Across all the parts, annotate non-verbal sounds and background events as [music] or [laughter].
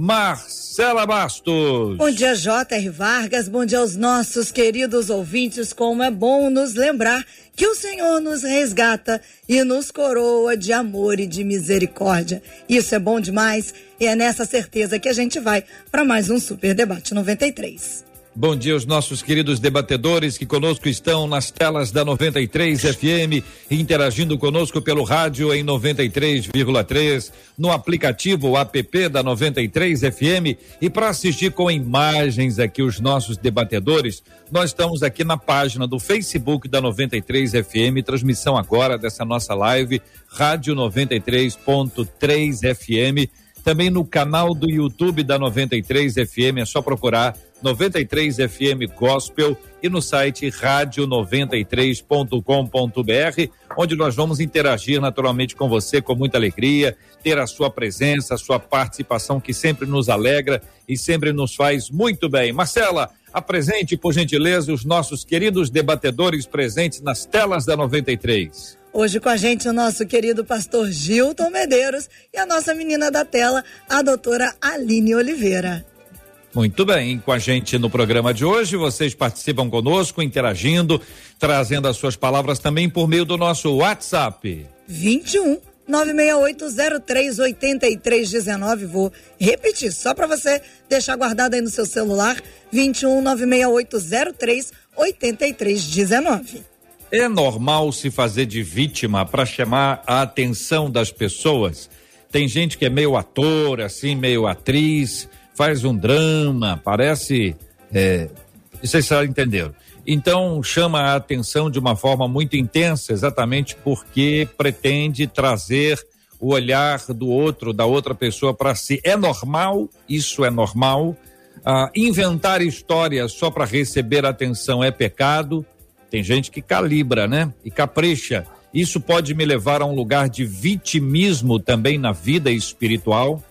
Marcela Bastos. Bom dia, J.R. Vargas. Bom dia aos nossos queridos ouvintes. Como é bom nos lembrar que o Senhor nos resgata e nos coroa de amor e de misericórdia. Isso é bom demais e é nessa certeza que a gente vai para mais um Super Debate 93. Bom dia aos nossos queridos debatedores que conosco estão nas telas da 93 FM, interagindo conosco pelo rádio em 93,3, no aplicativo app da 93 FM e para assistir com imagens aqui os nossos debatedores, nós estamos aqui na página do Facebook da 93 FM, transmissão agora dessa nossa live, Rádio 93.3 FM também no canal do YouTube da 93 FM, é só procurar 93 FM Gospel e no site rádio93.com.br, onde nós vamos interagir naturalmente com você com muita alegria, ter a sua presença, a sua participação que sempre nos alegra e sempre nos faz muito bem. Marcela, apresente por gentileza os nossos queridos debatedores presentes nas telas da 93. Hoje com a gente o nosso querido pastor Gilton Medeiros e a nossa menina da tela, a doutora Aline Oliveira. Muito bem, com a gente no programa de hoje, vocês participam conosco, interagindo, trazendo as suas palavras também por meio do nosso WhatsApp. 21 968038319. Vou repetir, só para você deixar guardado aí no seu celular: 21 96803 8319. É normal se fazer de vítima para chamar a atenção das pessoas? Tem gente que é meio ator, assim, meio atriz, faz um drama, parece. É, vocês já entenderam. Então chama a atenção de uma forma muito intensa, exatamente porque pretende trazer o olhar do outro, da outra pessoa para si. É normal, isso é normal. Ah, inventar histórias só para receber atenção é pecado. Tem gente que calibra, né? E capricha. Isso pode me levar a um lugar de vitimismo também na vida espiritual.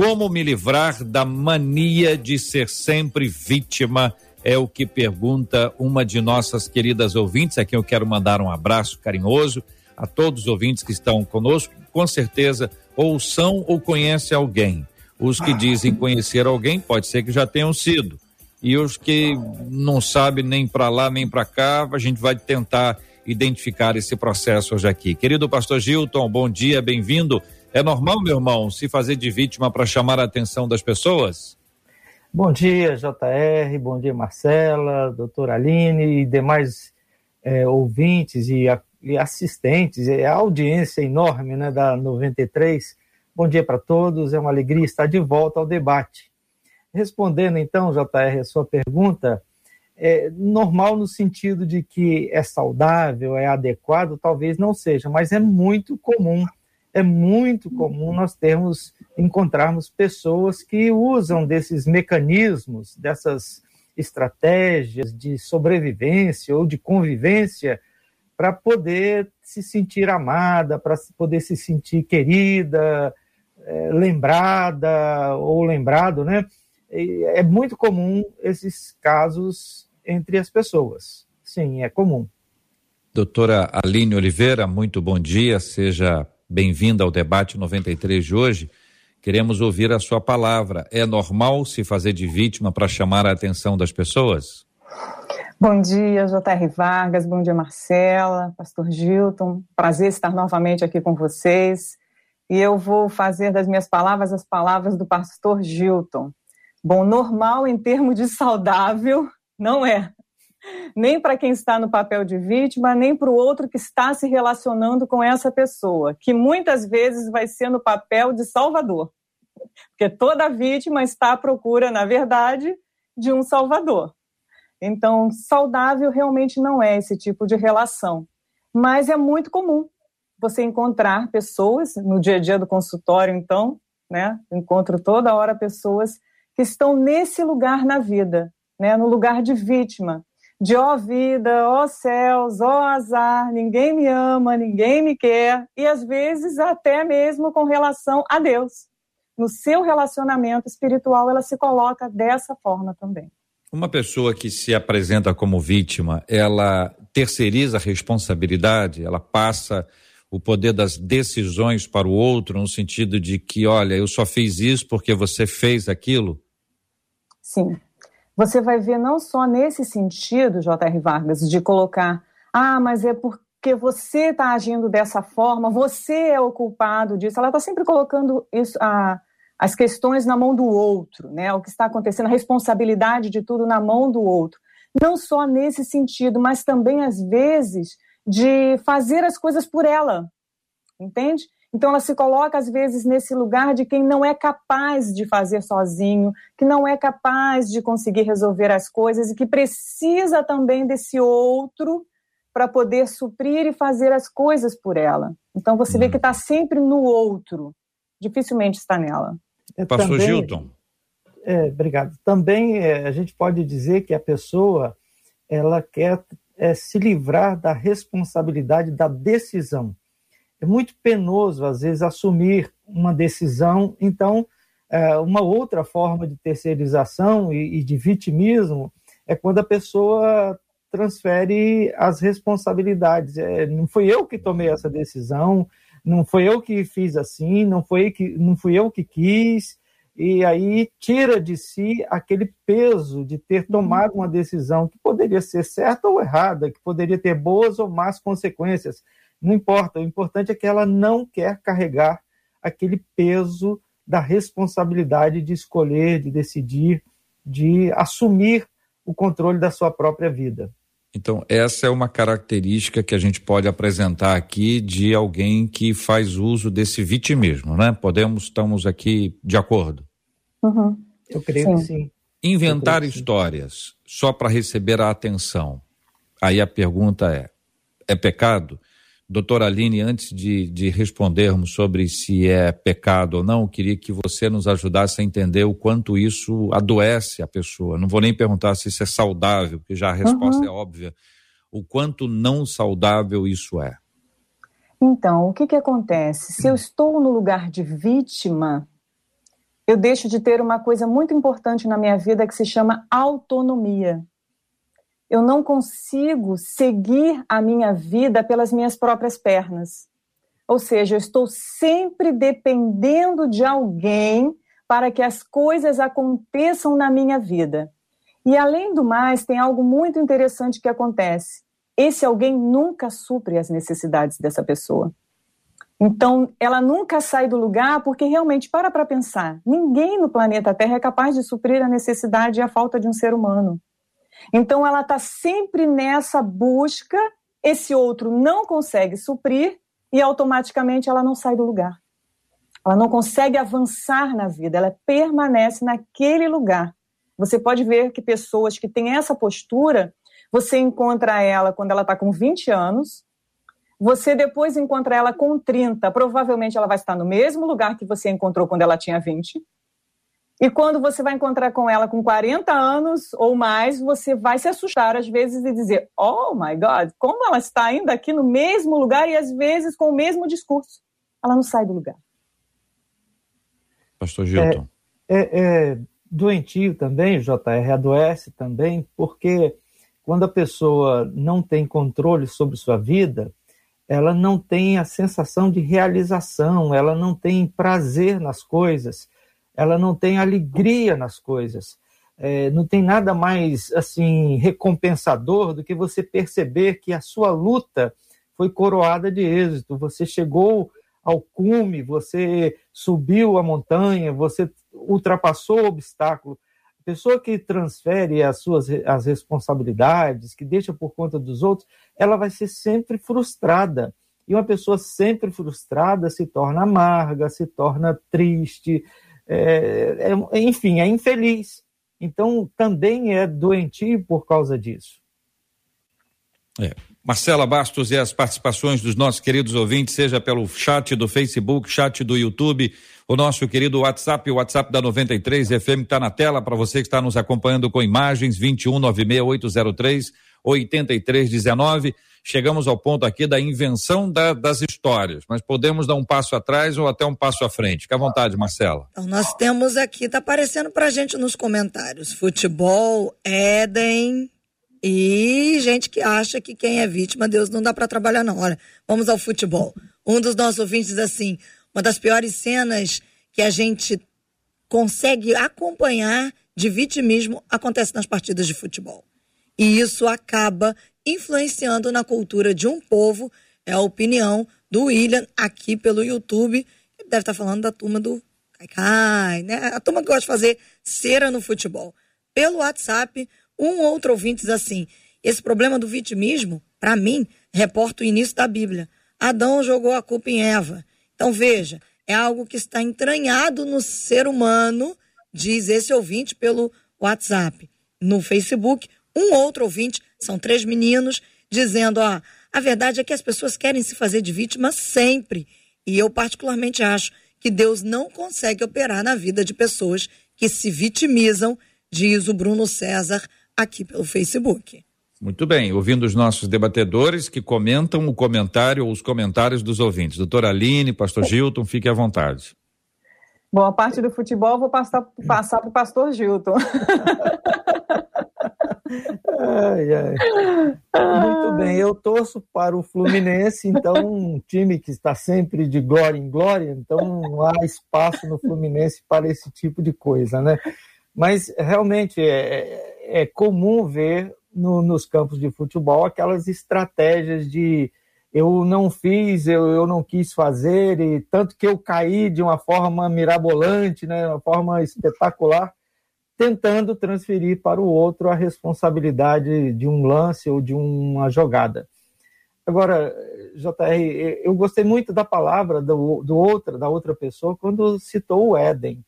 Como me livrar da mania de ser sempre vítima? É o que pergunta uma de nossas queridas ouvintes, a quem eu quero mandar um abraço carinhoso a todos os ouvintes que estão conosco. Com certeza, ou são ou conhecem alguém. Os que dizem conhecer alguém, pode ser que já tenham sido e os que não sabem nem para lá nem para cá, a gente vai tentar identificar esse processo hoje aqui. Querido pastor Gilton, bom dia, bem-vindo. É normal, meu irmão, se fazer de vítima para chamar a atenção das pessoas? Bom dia, JR, bom dia, Marcela, doutora Aline e demais é, ouvintes e, a, e assistentes, é a audiência enorme né, da 93. Bom dia para todos, é uma alegria estar de volta ao debate. Respondendo então, JR, a sua pergunta, é normal no sentido de que é saudável, é adequado, talvez não seja, mas é muito comum, é muito comum nós termos, encontrarmos pessoas que usam desses mecanismos, dessas estratégias de sobrevivência ou de convivência para poder se sentir amada, para poder se sentir querida, é, lembrada ou lembrado, né? é muito comum esses casos entre as pessoas. Sim, é comum. Doutora Aline Oliveira, muito bom dia, seja bem-vinda ao debate 93 de hoje. Queremos ouvir a sua palavra. É normal se fazer de vítima para chamar a atenção das pessoas? Bom dia, J.R. Vargas, bom dia, Marcela, Pastor Gilton. Prazer estar novamente aqui com vocês. E eu vou fazer das minhas palavras as palavras do Pastor Gilton. Bom, normal em termos de saudável não é. Nem para quem está no papel de vítima, nem para o outro que está se relacionando com essa pessoa, que muitas vezes vai ser no papel de salvador. Porque toda vítima está à procura, na verdade, de um salvador. Então, saudável realmente não é esse tipo de relação. Mas é muito comum você encontrar pessoas, no dia a dia do consultório, então, né? Encontro toda hora pessoas que estão nesse lugar na vida, né? No lugar de vítima, de ó oh vida, ó oh céus, ó oh azar, ninguém me ama, ninguém me quer, e às vezes até mesmo com relação a Deus. No seu relacionamento espiritual, ela se coloca dessa forma também. Uma pessoa que se apresenta como vítima, ela terceiriza a responsabilidade, ela passa o poder das decisões para o outro, no sentido de que, olha, eu só fiz isso porque você fez aquilo? Sim você vai ver não só nesse sentido, J.R. Vargas, de colocar, ah, mas é porque você está agindo dessa forma, você é o culpado disso. Ela está sempre colocando isso, a, as questões na mão do outro, né? O que está acontecendo, a responsabilidade de tudo na mão do outro. Não só nesse sentido, mas também, às vezes, de fazer as coisas por ela, entende? Então ela se coloca às vezes nesse lugar de quem não é capaz de fazer sozinho, que não é capaz de conseguir resolver as coisas e que precisa também desse outro para poder suprir e fazer as coisas por ela. Então você vê que está sempre no outro, dificilmente está nela. É, Pastor também, Gilton. É, obrigado. Também é, a gente pode dizer que a pessoa ela quer é, se livrar da responsabilidade da decisão é muito penoso, às vezes, assumir uma decisão. Então, é, uma outra forma de terceirização e, de vitimismo é quando a pessoa transfere as responsabilidades. É, não fui eu que tomei essa decisão, não foi eu que fiz assim, não foi que não fui eu que quis, e aí tira de si aquele peso de ter tomado uma decisão que poderia ser certa ou errada, que poderia ter boas ou más consequências, não importa, o importante é que ela não quer carregar aquele peso da responsabilidade de escolher, de decidir, de assumir o controle da sua própria vida. Então, essa é uma característica que a gente pode apresentar aqui de alguém que faz uso desse vitimismo, né? Podemos, estamos aqui de acordo? Uhum. Eu creio sim. que sim. Inventar histórias só para receber a atenção. Aí a pergunta é: é pecado? Doutora Aline, antes de, de respondermos sobre se é pecado ou não, queria que você nos ajudasse a entender o quanto isso adoece a pessoa. Não vou nem perguntar se isso é saudável, porque já a resposta uhum. é óbvia. O quanto não saudável isso é. Então, o que, que acontece? Se eu estou no lugar de vítima, eu deixo de ter uma coisa muito importante na minha vida que se chama autonomia eu não consigo seguir a minha vida pelas minhas próprias pernas. Ou seja, eu estou sempre dependendo de alguém para que as coisas aconteçam na minha vida. E além do mais, tem algo muito interessante que acontece. Esse alguém nunca supre as necessidades dessa pessoa. Então, ela nunca sai do lugar porque realmente para para pensar, ninguém no planeta Terra é capaz de suprir a necessidade e a falta de um ser humano. Então ela está sempre nessa busca, esse outro não consegue suprir e automaticamente ela não sai do lugar. Ela não consegue avançar na vida, ela permanece naquele lugar. Você pode ver que pessoas que têm essa postura, você encontra ela quando ela está com 20 anos, você depois encontra ela com 30, provavelmente ela vai estar no mesmo lugar que você encontrou quando ela tinha 20. E quando você vai encontrar com ela com 40 anos ou mais, você vai se assustar às vezes e dizer: Oh my God, como ela está ainda aqui no mesmo lugar e às vezes com o mesmo discurso. Ela não sai do lugar. Pastor Gilton. É, é, é doentio também, JR, adoece também, porque quando a pessoa não tem controle sobre sua vida, ela não tem a sensação de realização, ela não tem prazer nas coisas ela não tem alegria nas coisas. É, não tem nada mais assim recompensador do que você perceber que a sua luta foi coroada de êxito. Você chegou ao cume, você subiu a montanha, você ultrapassou o obstáculo. pessoa que transfere as suas as responsabilidades, que deixa por conta dos outros, ela vai ser sempre frustrada. E uma pessoa sempre frustrada se torna amarga, se torna triste, é, é, enfim, é infeliz. Então, também é doentio por causa disso. É. Marcela Bastos e as participações dos nossos queridos ouvintes, seja pelo chat do Facebook, chat do YouTube, o nosso querido WhatsApp, o WhatsApp da 93 FM está na tela para você que está nos acompanhando com imagens 2196803 8319. Chegamos ao ponto aqui da invenção da, das histórias, mas podemos dar um passo atrás ou até um passo à frente. Fique à vontade, Marcela. Então, nós temos aqui, está aparecendo para gente nos comentários: futebol, Éden, e gente que acha que quem é vítima, Deus não dá para trabalhar, não. Olha, vamos ao futebol. Um dos nossos ouvintes assim: uma das piores cenas que a gente consegue acompanhar de vitimismo acontece nas partidas de futebol. E isso acaba influenciando na cultura de um povo. É a opinião do William aqui pelo YouTube. Ele deve estar falando da turma do Cai, né? A turma que gosta de fazer cera no futebol. Pelo WhatsApp, um outro ouvinte diz assim: esse problema do vitimismo, para mim, reporta o início da Bíblia. Adão jogou a culpa em Eva. Então veja, é algo que está entranhado no ser humano, diz esse ouvinte pelo WhatsApp. No Facebook, um outro ouvinte, são três meninos, dizendo: ó, a verdade é que as pessoas querem se fazer de vítima sempre. E eu, particularmente, acho que Deus não consegue operar na vida de pessoas que se vitimizam, diz o Bruno César aqui pelo Facebook. Muito bem, ouvindo os nossos debatedores que comentam o comentário ou os comentários dos ouvintes. Doutora Aline, Pastor Gilton, fique à vontade. Bom, a parte do futebol vou passar, passar para o Pastor Gilton. ai, ai. Muito bem, eu torço para o Fluminense, então um time que está sempre de glória em glória, então não há espaço no Fluminense para esse tipo de coisa, né? Mas realmente é, é comum ver no, nos campos de futebol aquelas estratégias de eu não fiz, eu, eu não quis fazer, e tanto que eu caí de uma forma mirabolante, né, uma forma espetacular, tentando transferir para o outro a responsabilidade de um lance ou de uma jogada. Agora, JR, eu gostei muito da palavra do, do outra, da outra pessoa quando citou o Éden.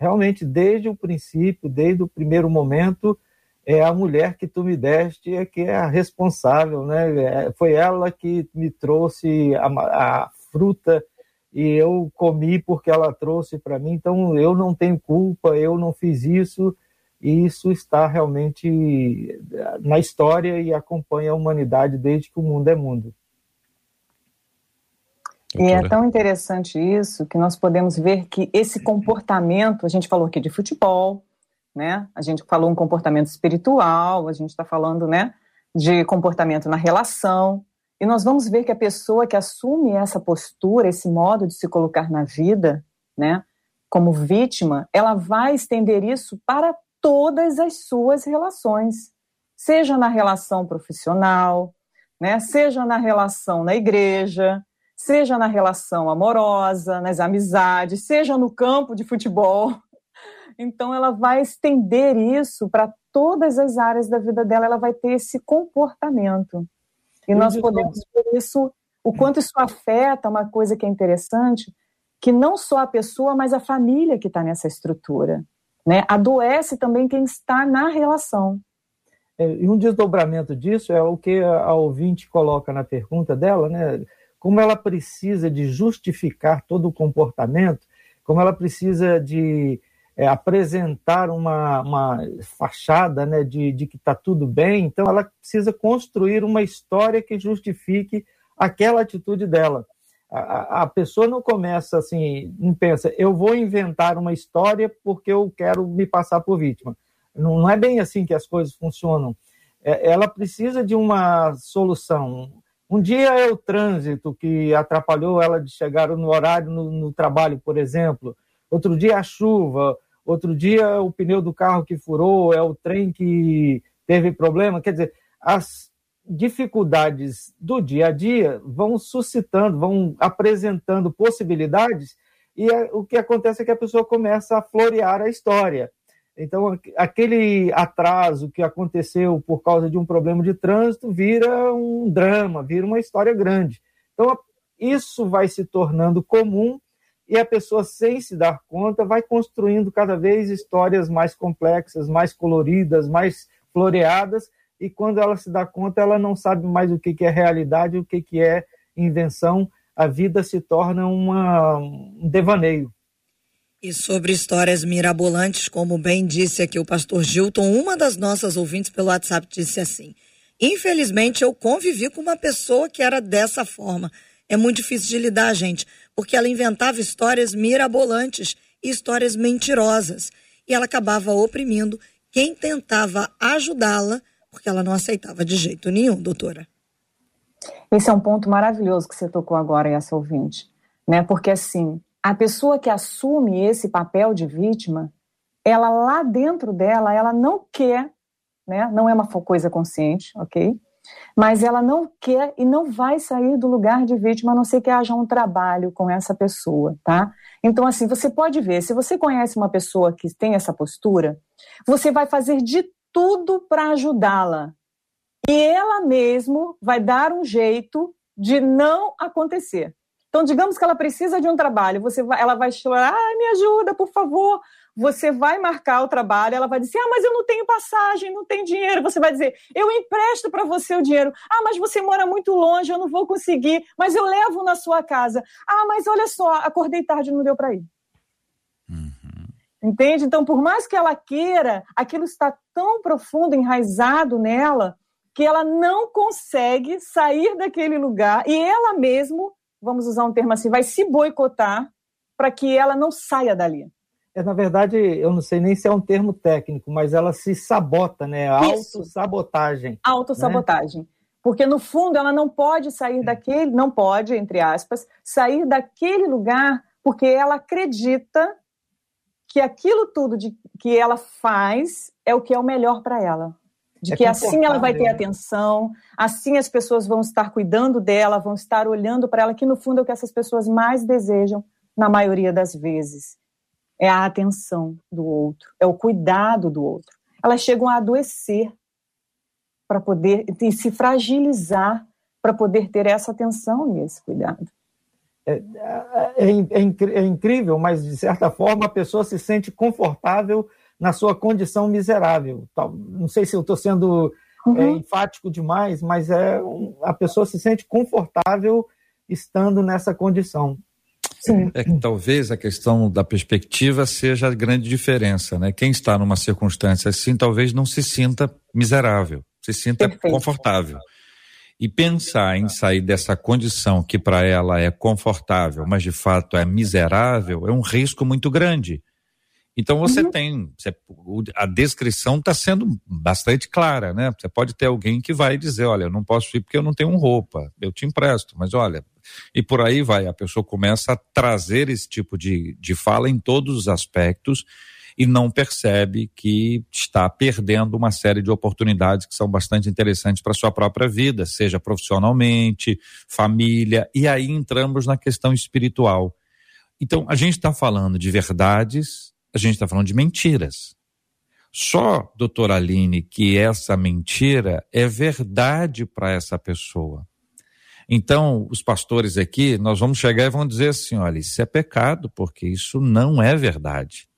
Realmente, desde o princípio, desde o primeiro momento, é a mulher que tu me deste é que é a responsável, né? É, foi ela que me trouxe a, a fruta e eu comi porque ela trouxe para mim. Então eu não tenho culpa, eu não fiz isso. E isso está realmente na história e acompanha a humanidade desde que o mundo é mundo. E é tão interessante isso que nós podemos ver que esse comportamento, a gente falou aqui de futebol, né? A gente falou um comportamento espiritual, a gente está falando, né, de comportamento na relação. E nós vamos ver que a pessoa que assume essa postura, esse modo de se colocar na vida, né, como vítima, ela vai estender isso para todas as suas relações, seja na relação profissional, né, seja na relação na igreja, seja na relação amorosa, nas amizades, seja no campo de futebol, [laughs] então, ela vai estender isso para todas as áreas da vida dela, ela vai ter esse comportamento. E nós podemos ver isso, o quanto isso afeta uma coisa que é interessante, que não só a pessoa, mas a família que está nessa estrutura. Né? Adoece também quem está na relação. É, e um desdobramento disso é o que a ouvinte coloca na pergunta dela, né? Como ela precisa de justificar todo o comportamento, como ela precisa de é, apresentar uma, uma fachada né, de, de que está tudo bem, então ela precisa construir uma história que justifique aquela atitude dela. A, pessoa não começa assim, não pensa, eu vou inventar uma história porque eu quero me passar por vítima. Não, não é bem assim que as coisas funcionam. É, ela precisa de uma solução. Um dia é o trânsito que atrapalhou ela de chegar no horário no, no trabalho, por exemplo. Outro dia a chuva, outro dia o pneu do carro que furou, é o trem que teve problema. Quer dizer, as dificuldades do dia a dia vão suscitando, vão apresentando possibilidades, e é, o que acontece é que a pessoa começa a florear a história. Então, aquele atraso que aconteceu por causa de um problema de trânsito vira um drama, vira uma história grande. Então, isso vai se tornando comum e a pessoa, sem se dar conta, vai construindo cada vez histórias mais complexas, mais coloridas, mais floreadas, e quando ela se dá conta, ela não sabe mais o que é realidade, o que é invenção, a vida se torna uma, um devaneio. E sobre histórias mirabolantes, como bem disse aqui o pastor Gilton, uma das nossas ouvintes pelo WhatsApp disse assim: Infelizmente, eu convivi com uma pessoa que era dessa forma. É muito difícil de lidar, gente, porque ela inventava histórias mirabolantes e histórias mentirosas. E ela acabava oprimindo quem tentava ajudá-la, porque ela não aceitava de jeito nenhum, doutora. Esse é um ponto maravilhoso que você tocou agora, essa ouvinte. Né? Porque, assim, a pessoa que assume esse papel de vítima, ela lá dentro dela, ela não quer, né? Não é uma coisa consciente, ok? Mas ela não quer e não vai sair do lugar de vítima, a não ser que haja um trabalho com essa pessoa, tá? Então, assim, você pode ver, se você conhece uma pessoa que tem essa postura, você vai fazer de tudo para ajudá-la. E ela mesmo vai dar um jeito de não acontecer. Então, digamos que ela precisa de um trabalho, você vai, ela vai chorar, ah, me ajuda, por favor. Você vai marcar o trabalho, ela vai dizer, ah, mas eu não tenho passagem, não tenho dinheiro. Você vai dizer, eu empresto para você o dinheiro. Ah, mas você mora muito longe, eu não vou conseguir, mas eu levo na sua casa. Ah, mas olha só, acordei tarde, não deu para ir. Uhum. Entende? Então, por mais que ela queira, aquilo está tão profundo, enraizado nela, que ela não consegue sair daquele lugar e ela mesmo vamos usar um termo assim, vai se boicotar para que ela não saia dali. É, na verdade, eu não sei nem se é um termo técnico, mas ela se sabota, né? Autossabotagem. Autossabotagem. Né? Porque, no fundo, ela não pode sair daquele, não pode, entre aspas, sair daquele lugar porque ela acredita que aquilo tudo de, que ela faz é o que é o melhor para ela de é que assim ela vai ter atenção, assim as pessoas vão estar cuidando dela, vão estar olhando para ela, que no fundo é o que essas pessoas mais desejam na maioria das vezes. É a atenção do outro, é o cuidado do outro. Elas chegam a adoecer para poder e se fragilizar para poder ter essa atenção e esse cuidado. É, é, é, é incrível, mas de certa forma a pessoa se sente confortável na sua condição miserável. Não sei se eu estou sendo uhum. é, enfático demais, mas é a pessoa se sente confortável estando nessa condição. Sim. É que talvez a questão da perspectiva seja a grande diferença, né? Quem está numa circunstância assim talvez não se sinta miserável, se sinta Perfeito. confortável. E pensar em sair dessa condição que para ela é confortável, mas de fato é miserável, é um risco muito grande. Então você uhum. tem, você, a descrição está sendo bastante clara, né? Você pode ter alguém que vai dizer, olha, eu não posso ir porque eu não tenho roupa, eu te empresto, mas olha, e por aí vai, a pessoa começa a trazer esse tipo de, de fala em todos os aspectos e não percebe que está perdendo uma série de oportunidades que são bastante interessantes para sua própria vida, seja profissionalmente, família, e aí entramos na questão espiritual. Então, a gente está falando de verdades a gente está falando de mentiras. Só, doutora Aline, que essa mentira é verdade para essa pessoa. Então, os pastores aqui, nós vamos chegar e vamos dizer assim: olha, isso é pecado, porque isso não é verdade.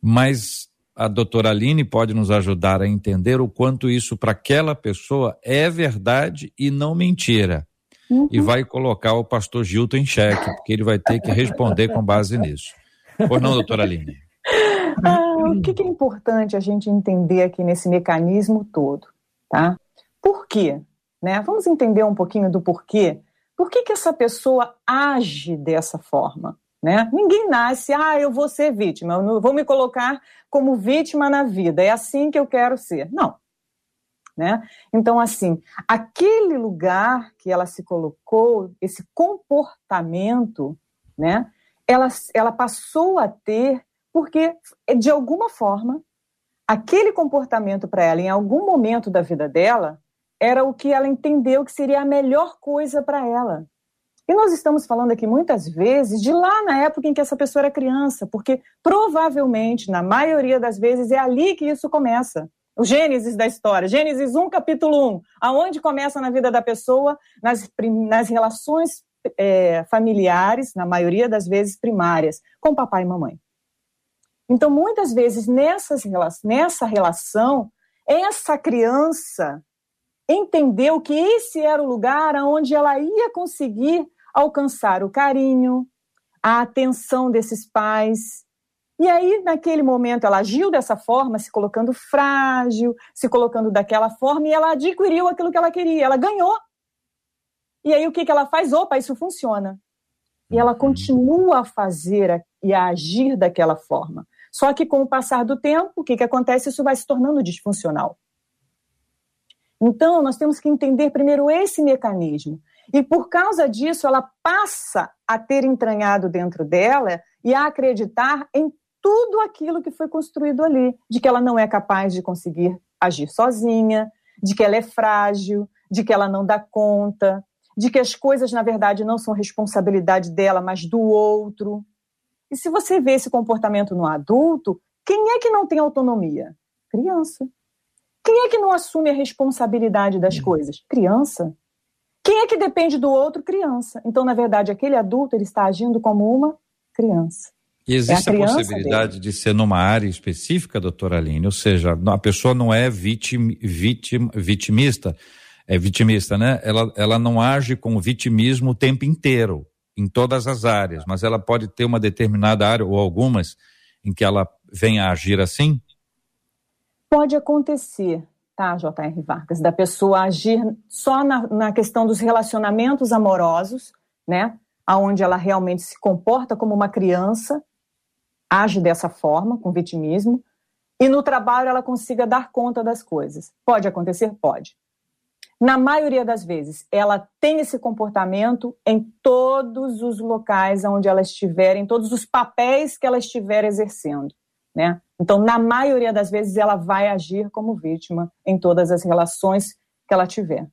Mas a doutora Aline pode nos ajudar a entender o quanto isso para aquela pessoa é verdade e não mentira. Uhum. E vai colocar o pastor Gilton em xeque, porque ele vai ter que responder com base nisso. Pois não, doutora Aline? [laughs] Ah, o que, é importante a gente entender aqui nesse mecanismo todo, tá? Por quê? Né? Vamos entender um pouquinho do porquê. Por que, que essa pessoa age dessa forma? Né? Ninguém nasce, ah, eu vou ser vítima, eu vou me colocar como vítima na vida, é assim que eu quero ser. Não. Né? Então, assim, aquele lugar que ela se colocou, esse comportamento, né, ela, ela passou a ter porque, de alguma forma, aquele comportamento para ela, em algum momento da vida dela, era o que ela entendeu que seria a melhor coisa para ela. E nós estamos falando aqui muitas vezes de lá na época em que essa pessoa era criança, porque provavelmente, na maioria das vezes, é ali que isso começa. O Gênesis da história, Gênesis 1, capítulo 1, aonde começa na vida da pessoa, nas, nas relações é, familiares, na maioria das vezes primárias, com papai e mamãe. Então, muitas vezes, nessas, nessa relação, essa criança entendeu que esse era o lugar onde ela ia conseguir alcançar o carinho, a atenção desses pais. E aí, naquele momento, ela agiu dessa forma, se colocando frágil, se colocando daquela forma, e ela adquiriu aquilo que ela queria, ela ganhou. E aí, o que, que ela faz? Opa, isso funciona. E ela uhum. continua a fazer e a agir daquela forma. Só que com o passar do tempo, o que, que acontece? Isso vai se tornando disfuncional. Então, nós temos que entender primeiro esse mecanismo. E por causa disso, ela passa a ter entranhado dentro dela e a acreditar em tudo aquilo que foi construído ali, de que ela não é capaz de conseguir agir sozinha, de que ela é frágil, de que ela não dá conta, de que as coisas na verdade não são responsabilidade dela, mas do outro. E se você vê esse comportamento no adulto, quem é que não tem autonomia? Criança. Quem é que não assume a responsabilidade das coisas? Criança. Quem é que depende do outro? Criança. Então, na verdade, aquele adulto ele está agindo como uma criança. E existe é a, a, possibilidade dele. de ser numa área específica, doutora Aline? Ou seja, a pessoa não é vitim, vitim, vitimista, é vitimista, né? Ela, ela não age com vitimismo o tempo inteiro, em todas as áreas, mas ela pode ter uma determinada área, ou algumas, em que ela venha a agir assim? Pode acontecer, tá, J.R. Vargas, da pessoa agir só na, na questão dos relacionamentos amorosos, né? Onde ela realmente se comporta como uma criança, age dessa forma, com vitimismo, e no trabalho ela consiga dar conta das coisas. Pode acontecer? Pode. Na maioria das vezes, ela tem esse comportamento em todos os locais onde ela estiver, em todos os papéis que ela estiver exercendo, né? Então, na maioria das vezes, ela vai agir como vítima em todas as relações que ela tiver.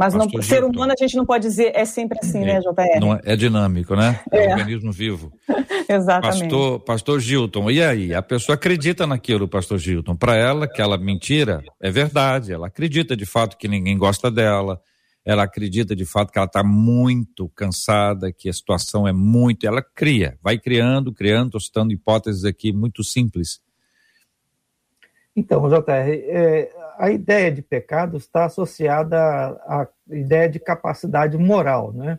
Mas não, ser humano a gente não pode dizer é sempre assim, né, é, né, JR? Não, é, é dinâmico, né? É, é um organismo vivo. [laughs] Exatamente. Pastor, pastor Gilton, e aí? A pessoa acredita naquilo, pastor Gilton. Para ela, aquela mentira é verdade. Ela acredita de fato que ninguém gosta dela. Ela acredita de fato que ela está muito cansada, que a situação é muito. Ela cria, vai criando, criando, estou citando hipóteses aqui muito simples. Então, JR, é, a ideia de pecado está associada à, ideia de capacidade moral, né?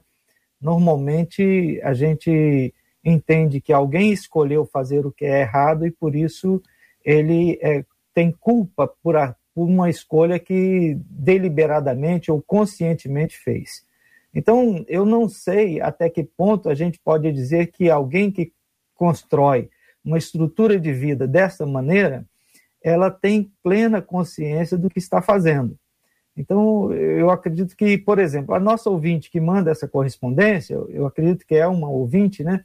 Normalmente a gente entende que alguém escolheu fazer o que é errado e por isso ele é, tem culpa por, a, por uma escolha que deliberadamente ou conscientemente fez. Então, eu não sei até que ponto a gente pode dizer que alguém que constrói uma estrutura de vida dessa maneira, ela tem plena consciência do que está fazendo. Então, eu acredito que, por exemplo, a nossa ouvinte que manda essa correspondência, eu acredito que é uma ouvinte, né?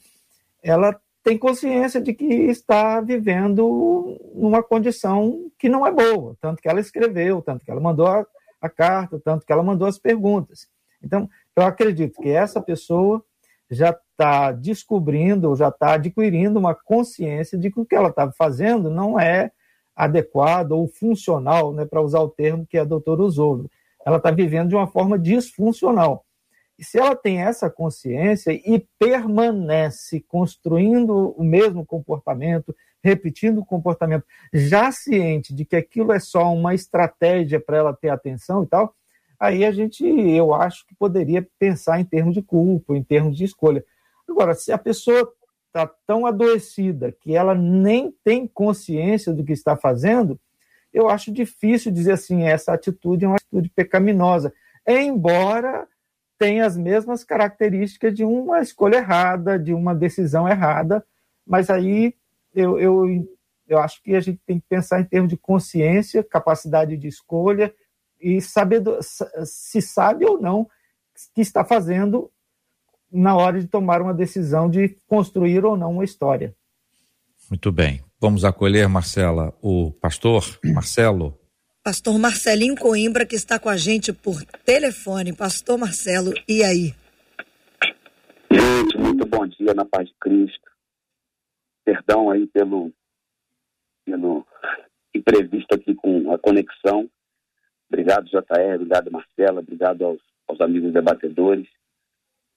Ela tem consciência de que está vivendo numa condição que não é boa, tanto que ela escreveu, tanto que ela mandou a, a carta, tanto que ela mandou as perguntas. Então, eu acredito que essa pessoa já está descobrindo, já está adquirindo uma consciência de que o que ela está fazendo não é adequado ou funcional, né, para usar o termo que a doutora usou. Ela está vivendo de uma forma disfuncional. E se ela tem essa consciência e permanece construindo o mesmo comportamento, repetindo o comportamento, já ciente de que aquilo é só uma estratégia para ela ter atenção e tal, aí a gente, eu acho que poderia pensar em termos de culpa, em termos de escolha. Agora, se a pessoa está tão adoecida que ela nem tem consciência do que está fazendo, eu acho difícil dizer assim, essa atitude é uma atitude pecaminosa, embora tem as mesmas características de uma escolha errada, de uma decisão errada, mas aí eu, eu, eu acho que a gente tem que pensar em termos de consciência, capacidade de escolha e saber se sabe ou não que está fazendo na hora de tomar uma decisão de construir ou não uma história. Muito bem. Vamos acolher, Marcela, o pastor Marcelo. Pastor Marcelinho Coimbra, que está com a gente por telefone. Pastor Marcelo, e aí? noite, muito bom dia na paz de Cristo. Perdão aí pelo, pelo imprevisto aqui com a conexão. Obrigado, JR, obrigado, Marcela, obrigado aos, aos amigos debatedores.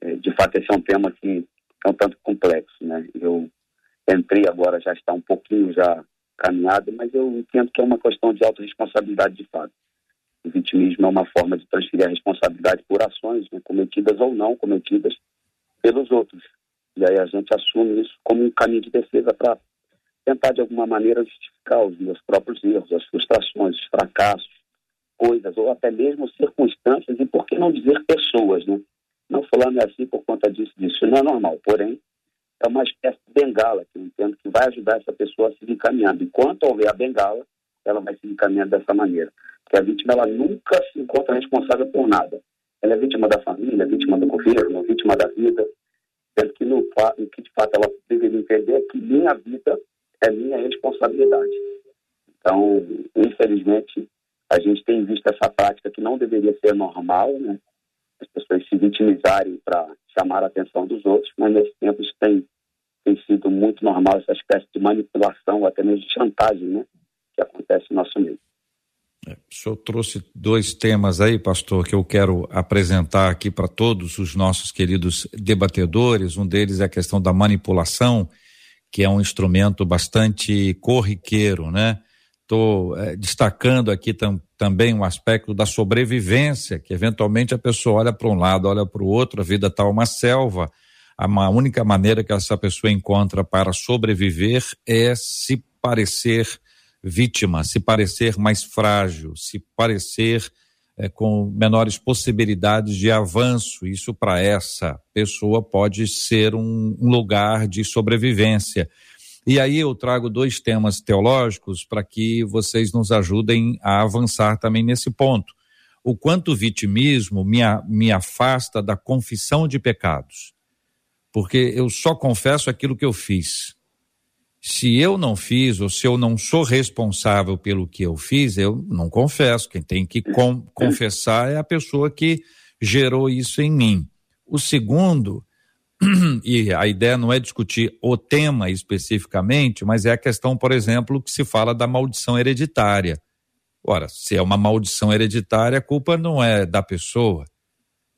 É, de fato, esse é um tema que é um tanto complexo, né? Eu entrei agora, já está um pouquinho já caminhado, mas eu entendo que é uma questão de autorresponsabilidade de fato. O vitimismo é uma forma de transferir a responsabilidade por ações né, cometidas ou não cometidas pelos outros. E aí a gente assume isso como um caminho de defesa para tentar, de alguma maneira, justificar os meus próprios erros, as frustrações, os fracassos, coisas, ou até mesmo circunstâncias, e por que não dizer pessoas, né? Não falando assim por conta disso, disso não é normal. Porém, é uma espécie de bengala que eu entendo que vai ajudar essa pessoa a seguir caminhando. Enquanto houver a bengala, ela vai seguir caminhando dessa maneira. Porque a vítima, ela nunca se encontra responsável por nada. Ela é vítima da família, vítima do governo, vítima da vida. Sendo que, no, que de fato ela deveria entender é que minha vida é minha responsabilidade. Então, infelizmente, a gente tem visto essa prática que não deveria ser normal, né? As pessoas se vitimizarem para chamar a atenção dos outros, mas nesse tempo isso tem, tem sido muito normal, essa espécie de manipulação, até mesmo de chantagem, né? que acontece no nosso meio. É, o senhor trouxe dois temas aí, pastor, que eu quero apresentar aqui para todos os nossos queridos debatedores. Um deles é a questão da manipulação, que é um instrumento bastante corriqueiro, né? Estou é, destacando aqui tam, também um aspecto da sobrevivência, que eventualmente a pessoa olha para um lado, olha para o outro, a vida está uma selva. A única maneira que essa pessoa encontra para sobreviver é se parecer vítima, se parecer mais frágil, se parecer é, com menores possibilidades de avanço. Isso para essa pessoa pode ser um, um lugar de sobrevivência. E aí eu trago dois temas teológicos para que vocês nos ajudem a avançar também nesse ponto. O quanto o vitimismo me, me afasta da confissão de pecados. Porque eu só confesso aquilo que eu fiz. Se eu não fiz, ou se eu não sou responsável pelo que eu fiz, eu não confesso. Quem tem que com, confessar é a pessoa que gerou isso em mim. O segundo [clears throat] e a ideia não é discutir o tema especificamente, mas é a questão, por exemplo, que se fala da maldição hereditária. Ora, se é uma maldição hereditária, a culpa não é da pessoa,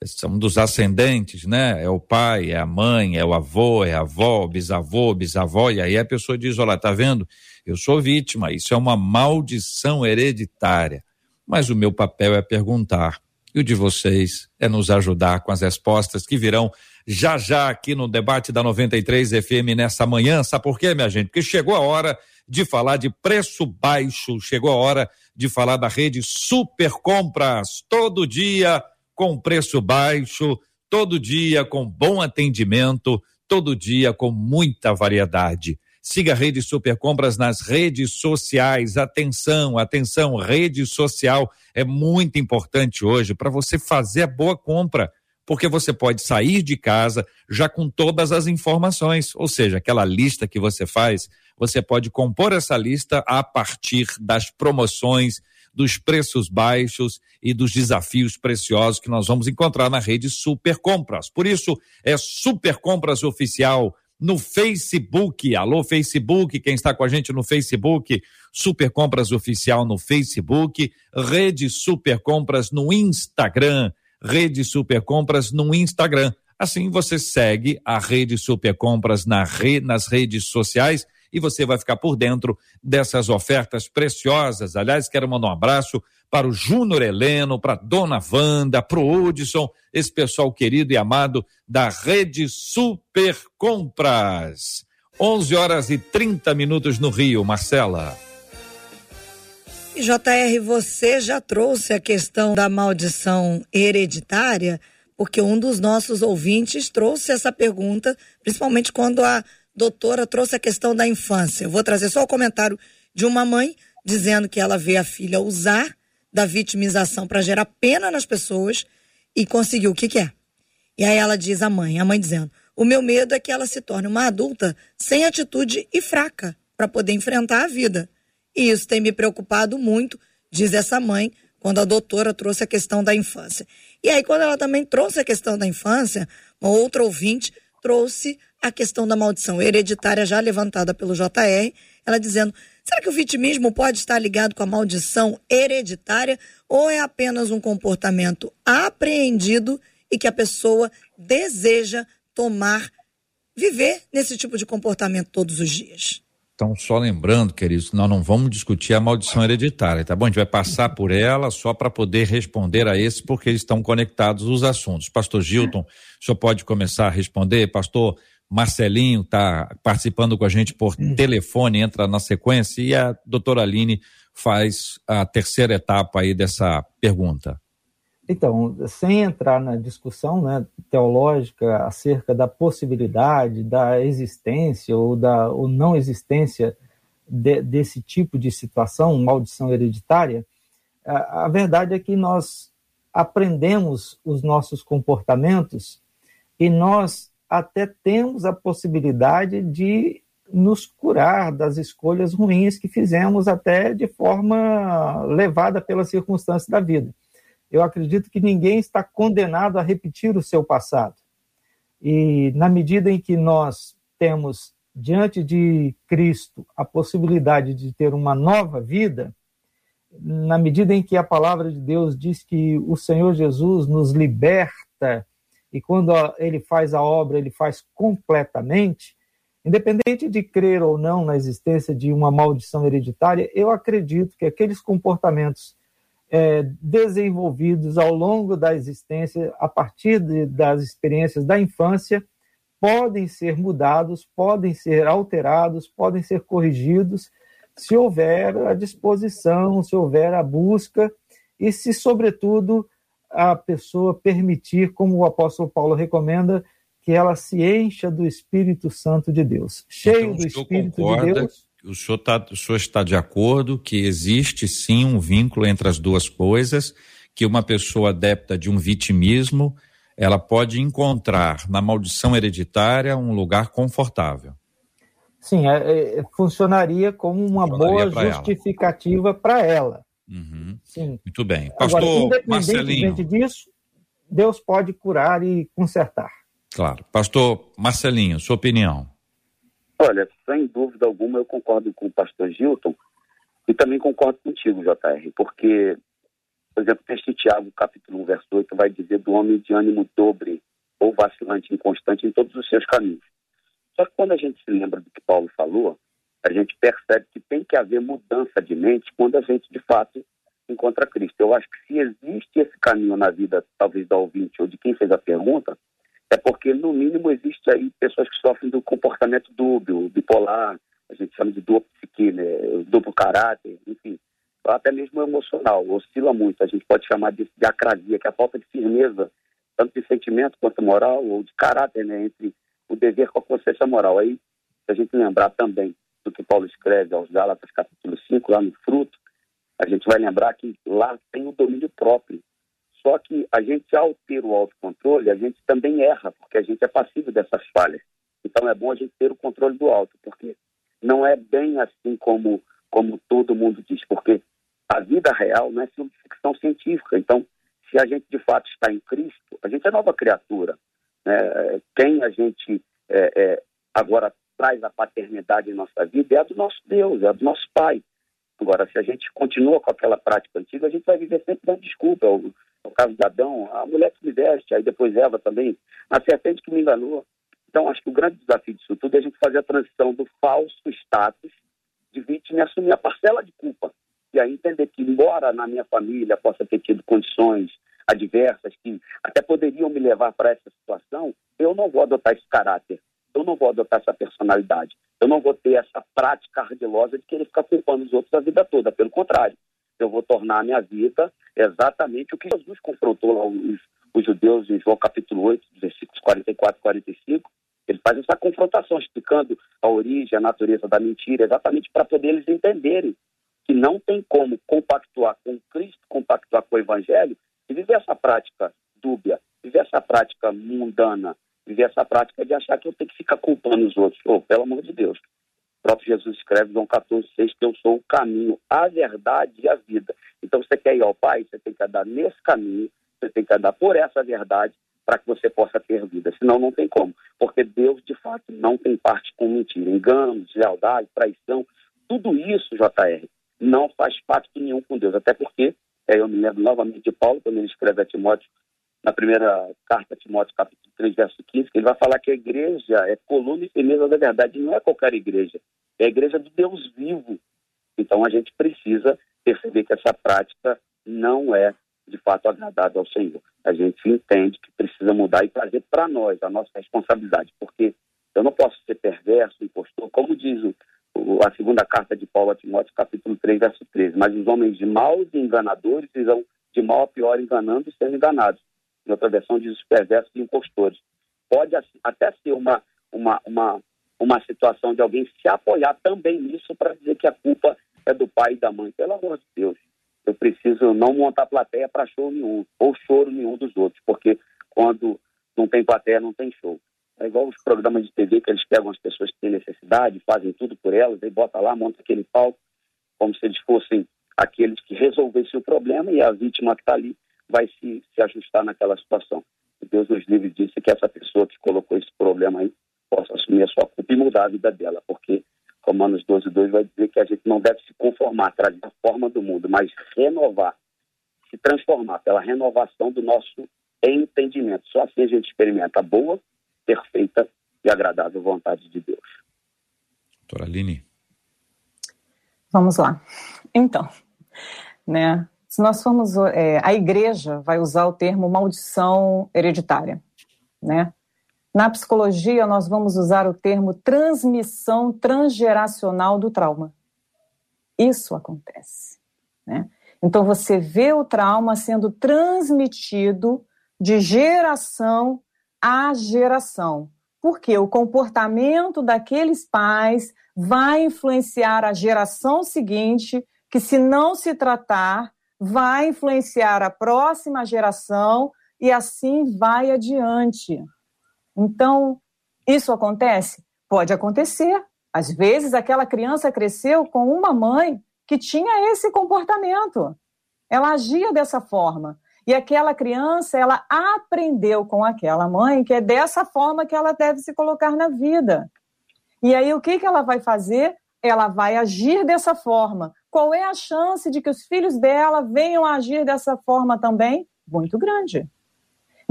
são dos ascendentes, né? É o pai, é a mãe, é o avô, é a avó, bisavô, bisavó, e aí a pessoa diz: olha, tá vendo? Eu sou vítima, isso é uma maldição hereditária. Mas o meu papel é perguntar, e o de vocês é nos ajudar com as respostas que virão já já aqui no debate da 93 FM nessa manhã. Sabe por quê, minha gente? Porque chegou a hora de falar de preço baixo, chegou a hora de falar da rede Super Compras, todo dia com preço baixo, todo dia com bom atendimento, todo dia com muita variedade. Siga a Rede Super Compras nas redes sociais. Atenção, atenção, rede social é muito importante hoje para você fazer a boa compra porque você pode sair de casa já com todas as informações, ou seja, aquela lista que você faz, você pode compor essa lista a partir das promoções, dos preços baixos e dos desafios preciosos que nós vamos encontrar na rede Super Compras. Por isso, é Super Compras Oficial no Facebook. Alô, Facebook, quem está com a gente no Facebook, Super Compras Oficial no Facebook, Rede Super Compras no Instagram. Rede Super Compras no Instagram. Assim você segue a Rede Super Compras na re, nas redes sociais e você vai ficar por dentro dessas ofertas preciosas. Aliás, quero mandar um abraço para o Júnior Heleno, para a Dona Wanda, para o Hudson, esse pessoal querido e amado da Rede Super Compras. 11 horas e 30 minutos no Rio, Marcela. JR, você já trouxe a questão da maldição hereditária, porque um dos nossos ouvintes trouxe essa pergunta, principalmente quando a doutora trouxe a questão da infância. Eu vou trazer só o comentário de uma mãe dizendo que ela vê a filha usar da vitimização para gerar pena nas pessoas e conseguiu. O que, que é? E aí ela diz a mãe, a mãe dizendo: o meu medo é que ela se torne uma adulta sem atitude e fraca para poder enfrentar a vida. E isso tem me preocupado muito, diz essa mãe, quando a doutora trouxe a questão da infância. E aí, quando ela também trouxe a questão da infância, uma outra ouvinte trouxe a questão da maldição hereditária já levantada pelo JR, ela dizendo: será que o vitimismo pode estar ligado com a maldição hereditária ou é apenas um comportamento apreendido e que a pessoa deseja tomar, viver nesse tipo de comportamento todos os dias? Então, só lembrando, queridos, nós não vamos discutir a maldição hereditária, tá bom? A gente vai passar por ela só para poder responder a esse, porque eles estão conectados os assuntos. Pastor Gilton, o senhor pode começar a responder? Pastor Marcelinho está participando com a gente por telefone, entra na sequência, e a doutora Aline faz a terceira etapa aí dessa pergunta. Então, sem entrar na discussão né, teológica acerca da possibilidade da existência ou da ou não existência de, desse tipo de situação, maldição hereditária, a, a verdade é que nós aprendemos os nossos comportamentos e nós até temos a possibilidade de nos curar das escolhas ruins que fizemos até de forma levada pelas circunstâncias da vida eu acredito que ninguém está condenado a repetir o seu passado. E na medida em que nós temos diante de Cristo a possibilidade de ter uma nova vida, na medida em que a palavra de Deus diz que o Senhor Jesus nos liberta e quando ele faz a obra, ele faz completamente, independente de crer ou não na existência de uma maldição hereditária, eu acredito que aqueles comportamentos é, desenvolvidos ao longo da existência, a partir de, das experiências da infância, podem ser mudados, podem ser alterados, podem ser corrigidos, se houver a disposição, se houver a busca e se, sobretudo, a pessoa permitir, como o apóstolo Paulo recomenda, que ela se encha do Espírito Santo de Deus. Cheio então, do Espírito de Deus o senhor, tá, o senhor está de acordo que existe sim um vínculo entre as duas coisas, que uma pessoa adepta de um vitimismo, ela pode encontrar na maldição hereditária um lugar confortável. Sim, é, é, funcionaria como uma funcionaria boa justificativa para ela. Uhum. Sim. Muito bem. Pastor Agora, Marcelinho. disso, Deus pode curar e consertar. Claro. Pastor Marcelinho, sua opinião. Olha, sem dúvida alguma, eu concordo com o pastor Gilton e também concordo contigo, JR, porque, por exemplo, texto Tiago, capítulo 1, verso 8, vai dizer do homem de ânimo dobre ou vacilante, inconstante em todos os seus caminhos. Só que quando a gente se lembra do que Paulo falou, a gente percebe que tem que haver mudança de mente quando a gente, de fato, encontra Cristo. Eu acho que se existe esse caminho na vida, talvez da ouvinte ou de quem fez a pergunta, é porque, no mínimo, existe aí pessoas que sofrem do comportamento dúbio, bipolar, a gente chama de duplo psique, né? duplo caráter, enfim, até mesmo emocional, oscila muito. A gente pode chamar de, de acrasia, que é a falta de firmeza, tanto de sentimento quanto moral, ou de caráter, né? entre o dever com a consciência moral. Aí, se a gente lembrar também do que Paulo escreve aos Gálatas, capítulo 5, lá no fruto, a gente vai lembrar que lá tem o domínio próprio. Só que a gente, ao ter o autocontrole, a gente também erra, porque a gente é passivo dessas falhas. Então é bom a gente ter o controle do auto, porque não é bem assim como, como todo mundo diz, porque a vida real não é ficção científica. Então, se a gente de fato está em Cristo, a gente é nova criatura. Né? Quem a gente é, é, agora traz a paternidade em nossa vida é a do nosso Deus, é a do nosso Pai. Agora, se a gente continua com aquela prática antiga, a gente vai viver sempre dando desculpa. No caso de Adão, a mulher que me veste, aí depois Eva também, a serpente que me enganou. Então, acho que o grande desafio disso tudo é a gente fazer a transição do falso status de vítima e assumir a parcela de culpa. E aí entender que, embora na minha família possa ter tido condições adversas que até poderiam me levar para essa situação, eu não vou adotar esse caráter, eu não vou adotar essa personalidade, eu não vou ter essa prática ardilosa de querer ficar culpando os outros a vida toda. Pelo contrário, eu vou tornar a minha vida exatamente o que Jesus confrontou lá os, os judeus em João capítulo 8, versículos 44 e 45. Ele faz essa confrontação, explicando a origem, a natureza da mentira, exatamente para poder eles entenderem que não tem como compactuar com Cristo, compactuar com o Evangelho e viver essa prática dúbia, viver essa prática mundana, viver essa prática de achar que eu tenho que ficar culpando os outros. Oh, pelo amor de Deus. O próprio Jesus escreve, João 14, 6, que eu sou o caminho, a verdade e a vida. Então, você quer ir ao Pai, você tem que andar nesse caminho, você tem que andar por essa verdade, para que você possa ter vida. Senão não tem como. Porque Deus, de fato, não tem parte com mentira. Engano, deslealdade, traição, tudo isso, JR, não faz pacto nenhum com Deus. Até porque, é, eu me lembro novamente de Paulo, quando ele escreve a Timóteo, na primeira carta a Timóteo, capítulo 3, verso 15, que ele vai falar que a igreja é coluna e firmeza da verdade. Não é qualquer igreja, é a igreja do Deus vivo. Então a gente precisa perceber que essa prática não é de fato agradável ao Senhor. A gente entende que precisa mudar e trazer para nós a nossa responsabilidade, porque eu não posso ser perverso, impostor, como diz o, o, a segunda carta de Paulo a Timóteo, capítulo 3, verso 13. Mas os homens de maus e enganadores irão de mal a pior enganando e sendo enganados. Em outra versão diz os perversos e impostores. Pode até ser uma, uma, uma, uma situação de alguém se apoiar também nisso para dizer que a culpa é do pai e da mãe. Pelo amor de Deus eu preciso não montar plateia para show nenhum, ou choro nenhum dos outros, porque quando não tem plateia, não tem show. É igual os programas de TV que eles pegam as pessoas que têm necessidade, fazem tudo por elas, aí bota lá, monta aquele palco, como se eles fossem aqueles que resolvessem o problema e a vítima que está ali vai se, se ajustar naquela situação. Deus nos livre disso que essa pessoa que colocou esse problema aí possa assumir a sua culpa e mudar a vida dela, porque Romanos 12, 2 vai dizer que a gente não deve se conformar, trazer a forma do mundo, mas renovar, se transformar pela renovação do nosso entendimento. Só assim a gente experimenta a boa, perfeita e agradável vontade de Deus. Doutora Aline. Vamos lá. Então, né, se nós formos, é, a igreja vai usar o termo maldição hereditária, né? Na psicologia, nós vamos usar o termo transmissão transgeracional do trauma. Isso acontece. Né? Então, você vê o trauma sendo transmitido de geração a geração. Porque o comportamento daqueles pais vai influenciar a geração seguinte, que, se não se tratar, vai influenciar a próxima geração e assim vai adiante. Então, isso acontece? Pode acontecer. Às vezes, aquela criança cresceu com uma mãe que tinha esse comportamento. Ela agia dessa forma. E aquela criança, ela aprendeu com aquela mãe que é dessa forma que ela deve se colocar na vida. E aí, o que, que ela vai fazer? Ela vai agir dessa forma. Qual é a chance de que os filhos dela venham a agir dessa forma também? Muito grande.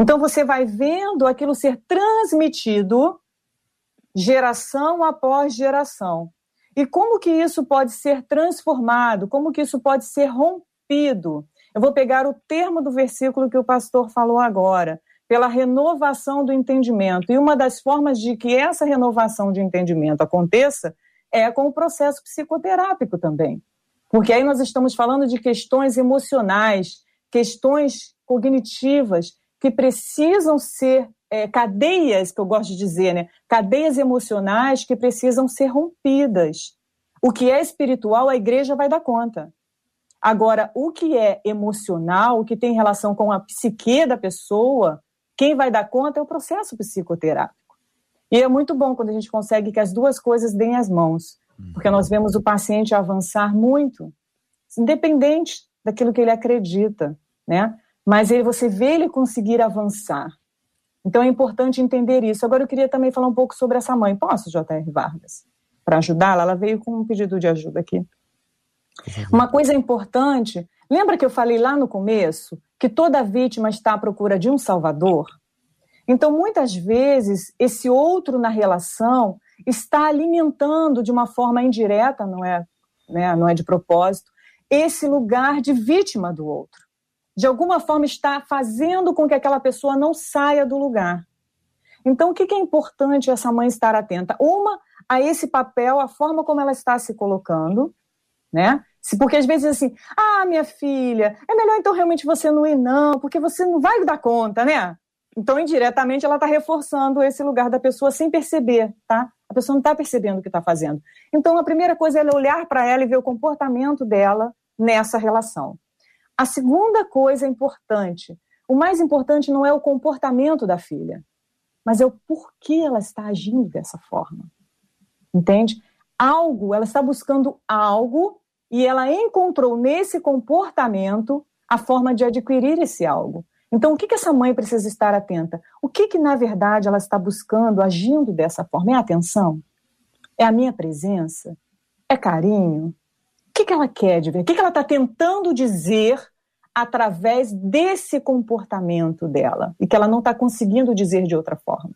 Então você vai vendo aquilo ser transmitido geração após geração. E como que isso pode ser transformado? Como que isso pode ser rompido? Eu vou pegar o termo do versículo que o pastor falou agora, pela renovação do entendimento. E uma das formas de que essa renovação de entendimento aconteça é com o processo psicoterápico também. Porque aí nós estamos falando de questões emocionais, questões cognitivas, que precisam ser é, cadeias, que eu gosto de dizer, né? cadeias emocionais que precisam ser rompidas. O que é espiritual, a igreja vai dar conta. Agora, o que é emocional, o que tem relação com a psique da pessoa, quem vai dar conta é o processo psicoterápico. E é muito bom quando a gente consegue que as duas coisas deem as mãos, porque nós vemos o paciente avançar muito, independente daquilo que ele acredita, né? Mas aí você vê ele conseguir avançar. Então é importante entender isso. Agora eu queria também falar um pouco sobre essa mãe. Posso, J.R. Vargas? Para ajudá-la, ela veio com um pedido de ajuda aqui. Uma coisa importante, lembra que eu falei lá no começo que toda vítima está à procura de um salvador? Então, muitas vezes, esse outro na relação está alimentando de uma forma indireta, não é, né, não é de propósito, esse lugar de vítima do outro de alguma forma está fazendo com que aquela pessoa não saia do lugar. Então, o que é importante essa mãe estar atenta? Uma, a esse papel, a forma como ela está se colocando, né? Porque às vezes assim, ah, minha filha, é melhor então realmente você não ir, não, porque você não vai dar conta, né? Então, indiretamente, ela está reforçando esse lugar da pessoa sem perceber, tá? A pessoa não está percebendo o que está fazendo. Então, a primeira coisa é olhar para ela e ver o comportamento dela nessa relação. A segunda coisa importante, o mais importante não é o comportamento da filha, mas é o porquê ela está agindo dessa forma. Entende? Algo, ela está buscando algo e ela encontrou nesse comportamento a forma de adquirir esse algo. Então, o que, que essa mãe precisa estar atenta? O que, que, na verdade, ela está buscando, agindo dessa forma? É atenção? É a minha presença? É carinho? O que, que ela quer de ver? O que, que ela está tentando dizer através desse comportamento dela e que ela não está conseguindo dizer de outra forma?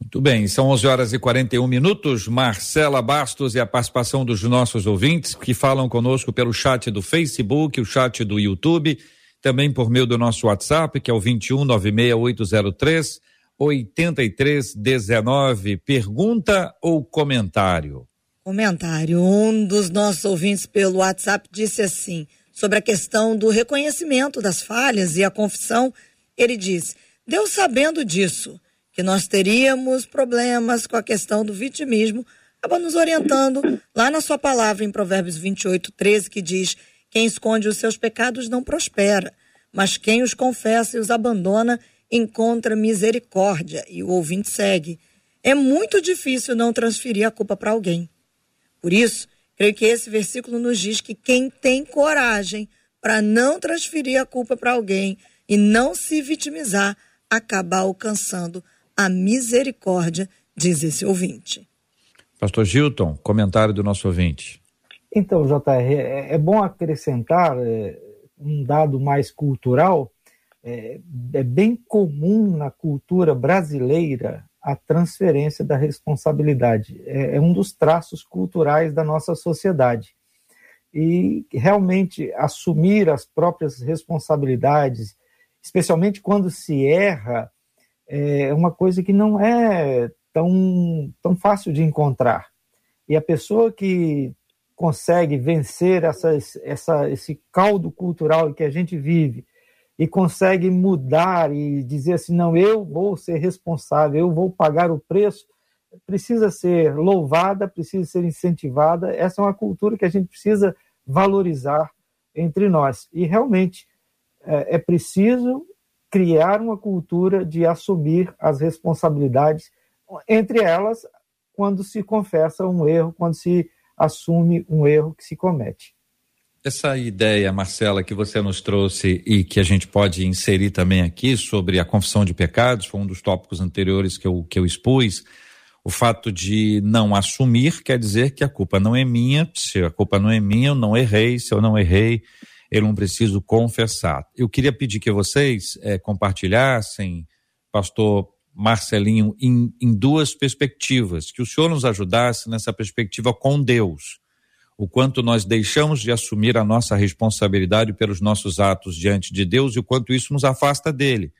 Muito bem, são 11 horas e 41 minutos. Marcela Bastos e a participação dos nossos ouvintes que falam conosco pelo chat do Facebook, o chat do YouTube, também por meio do nosso WhatsApp, que é o 21 96803 8319. Pergunta ou comentário? Comentário. Um dos nossos ouvintes pelo WhatsApp disse assim, sobre a questão do reconhecimento das falhas e a confissão, ele diz: Deus sabendo disso que nós teríamos problemas com a questão do vitimismo, acaba nos orientando lá na sua palavra em Provérbios 28, 13, que diz: Quem esconde os seus pecados não prospera, mas quem os confessa e os abandona encontra misericórdia. E o ouvinte segue. É muito difícil não transferir a culpa para alguém. Por isso, creio que esse versículo nos diz que quem tem coragem para não transferir a culpa para alguém e não se vitimizar, acaba alcançando a misericórdia, diz esse ouvinte. Pastor Gilton, comentário do nosso ouvinte. Então, JR, é, é bom acrescentar é, um dado mais cultural. É, é bem comum na cultura brasileira a transferência da responsabilidade. É, é um dos traços culturais da nossa sociedade. E realmente assumir as próprias responsabilidades, especialmente quando se erra, é uma coisa que não é tão, tão fácil de encontrar. E a pessoa que consegue vencer essa, essa, esse caldo cultural que a gente vive e consegue mudar e dizer assim, não, eu vou ser responsável, eu vou pagar o preço, precisa ser louvada, precisa ser incentivada. Essa é uma cultura que a gente precisa valorizar entre nós. E realmente é, é preciso criar uma cultura de assumir as responsabilidades, entre elas, quando se confessa um erro, quando se assume um erro que se comete. Essa ideia, Marcela, que você nos trouxe e que a gente pode inserir também aqui sobre a confissão de pecados, foi um dos tópicos anteriores que eu, que eu expus. O fato de não assumir quer dizer que a culpa não é minha, se a culpa não é minha, eu não errei, se eu não errei, eu não preciso confessar. Eu queria pedir que vocês é, compartilhassem, pastor Marcelinho, em, em duas perspectivas, que o senhor nos ajudasse nessa perspectiva com Deus. O quanto nós deixamos de assumir a nossa responsabilidade pelos nossos atos diante de Deus e o quanto isso nos afasta dele.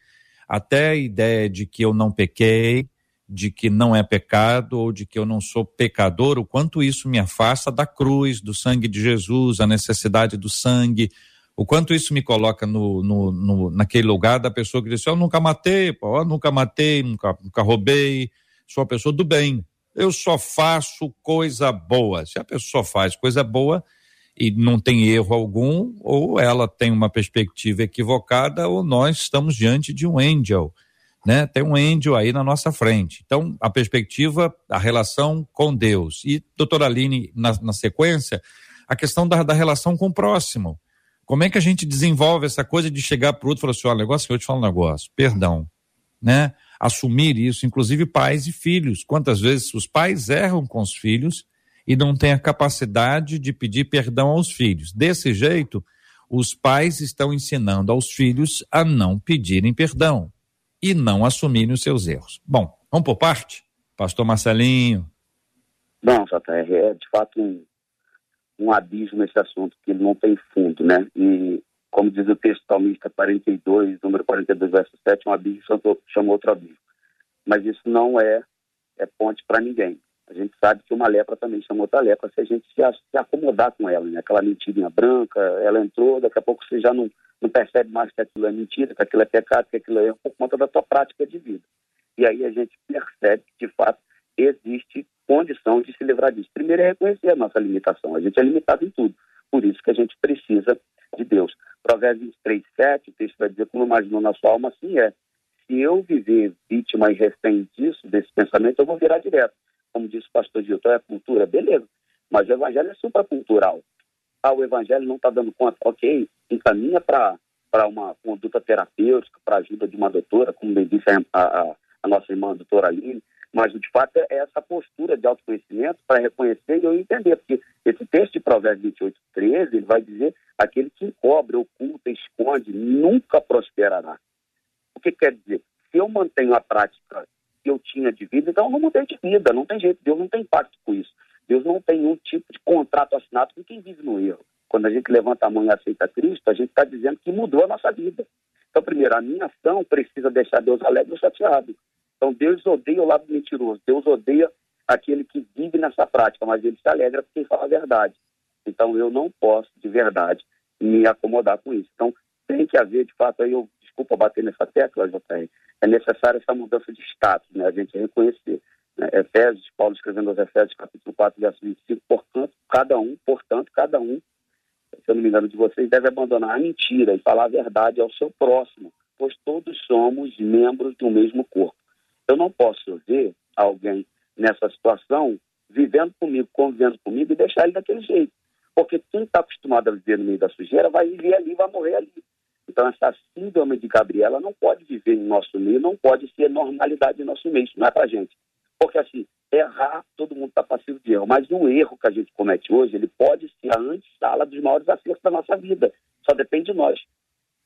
Até a ideia de que eu não pequei, de que não é pecado ou de que eu não sou pecador, o quanto isso me afasta da cruz, do sangue de Jesus, a necessidade do sangue, o quanto isso me coloca no, no, no naquele lugar da pessoa que diz: Eu nunca matei, pô, eu nunca matei, nunca, nunca roubei, sou uma pessoa do bem, eu só faço coisa boa. Se a pessoa faz coisa boa e não tem erro algum, ou ela tem uma perspectiva equivocada, ou nós estamos diante de um angel né? Tem um índio aí na nossa frente. Então, a perspectiva, a relação com Deus. E, doutora Aline, na, na sequência, a questão da, da, relação com o próximo. Como é que a gente desenvolve essa coisa de chegar para o outro e falar assim: olha, negócio, eu te falo um negócio, perdão, né? Assumir isso, inclusive pais e filhos. Quantas vezes os pais erram com os filhos e não têm a capacidade de pedir perdão aos filhos. Desse jeito, os pais estão ensinando aos filhos a não pedirem perdão e não assumirem os seus erros. Bom, vamos por parte? Pastor Marcelinho. Bom, JR, é de fato um, um abismo esse assunto, que não tem fundo, né? E, como diz o texto salmista 42, número 42, verso 7, um abismo chamou outro abismo. Mas isso não é, é ponte para ninguém. A gente sabe que uma lepra também chamou outra lepra se a gente se, se acomodar com ela, né? Aquela mentirinha branca, ela entrou, daqui a pouco você já não, não percebe mais que aquilo é mentira, que aquilo é pecado, que aquilo é erro, por conta da tua prática de vida. E aí a gente percebe que, de fato, existe condição de se livrar disso. Primeiro é reconhecer a nossa limitação. A gente é limitado em tudo. Por isso que a gente precisa de Deus. Provérbios 23, 7, o texto vai dizer, como imaginou na sua alma, assim é. Se eu viver vítima e refém disso, desse pensamento, eu vou virar direto como disse o pastor Gilton, é cultura, beleza. Mas o evangelho é supracultural. Ah, o evangelho não está dando conta, ok, encaminha para para uma conduta terapêutica, para ajuda de uma doutora, como bem disse a, a, a nossa irmã a doutora Aline, mas de fato é essa postura de autoconhecimento para reconhecer e eu entender, porque esse texto de Provérbios 28, 13, ele vai dizer aquele que encobre, oculta, esconde, nunca prosperará. O que quer dizer? Se eu mantenho a prática que eu tinha de vida, então eu não mudei de vida, não tem jeito, Deus não tem pacto com isso. Deus não tem nenhum tipo de contrato assinado com quem vive no erro. Quando a gente levanta a mão e aceita Cristo, a gente está dizendo que mudou a nossa vida. Então, primeiro, a minha ação precisa deixar Deus alegre ou chateado. Então, Deus odeia o lado mentiroso. Deus odeia aquele que vive nessa prática, mas ele se alegra porque fala a verdade. Então, eu não posso, de verdade, me acomodar com isso. Então, tem que haver, de fato, aí eu, desculpa bater nessa tecla, JR, é necessária essa mudança de status, né? A gente reconhecer. Né? Efésios, Paulo escrevendo aos Efésios, capítulo 4, verso 25, portanto, cada um, portanto, cada um se eu não me engano de vocês, deve abandonar a mentira e falar a verdade ao seu próximo, pois todos somos membros do mesmo corpo. Eu não posso ver alguém nessa situação vivendo comigo, convivendo comigo e deixar ele daquele jeito. Porque quem está acostumado a viver no meio da sujeira vai viver ali, vai morrer ali. Então, essa síndrome de Gabriela não pode viver em nosso meio, não pode ser normalidade em nosso meio. Isso não é para gente. Porque, assim, errar, todo mundo está passivo de erro. Mas o erro que a gente comete hoje, ele pode ser a antessala dos maiores acertos da nossa vida. Só depende de nós.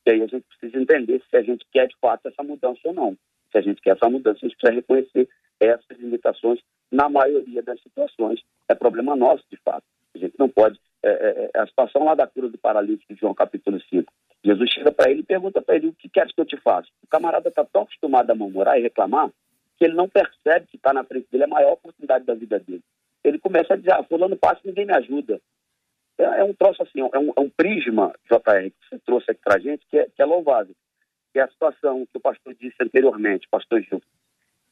E aí a gente precisa entender se a gente quer, de fato, essa mudança ou não. Se a gente quer essa mudança, a gente precisa reconhecer essas limitações na maioria das situações. É problema nosso, de fato. A gente não pode... É, é, é a situação lá da cura do paralítico de João capítulo 5. Jesus chega para ele e pergunta para ele, o que queres que eu te faça? O camarada está tão acostumado a murmurar e reclamar que ele não percebe que está na frente dele a maior oportunidade da vida dele. Ele começa a dizer, ah, fulano passa e ninguém me ajuda. É, é, um troço assim, é um, é um prisma, JR, que você trouxe aqui para a gente, que é, que é louvável. Que é a situação que o pastor disse anteriormente, pastor Gil.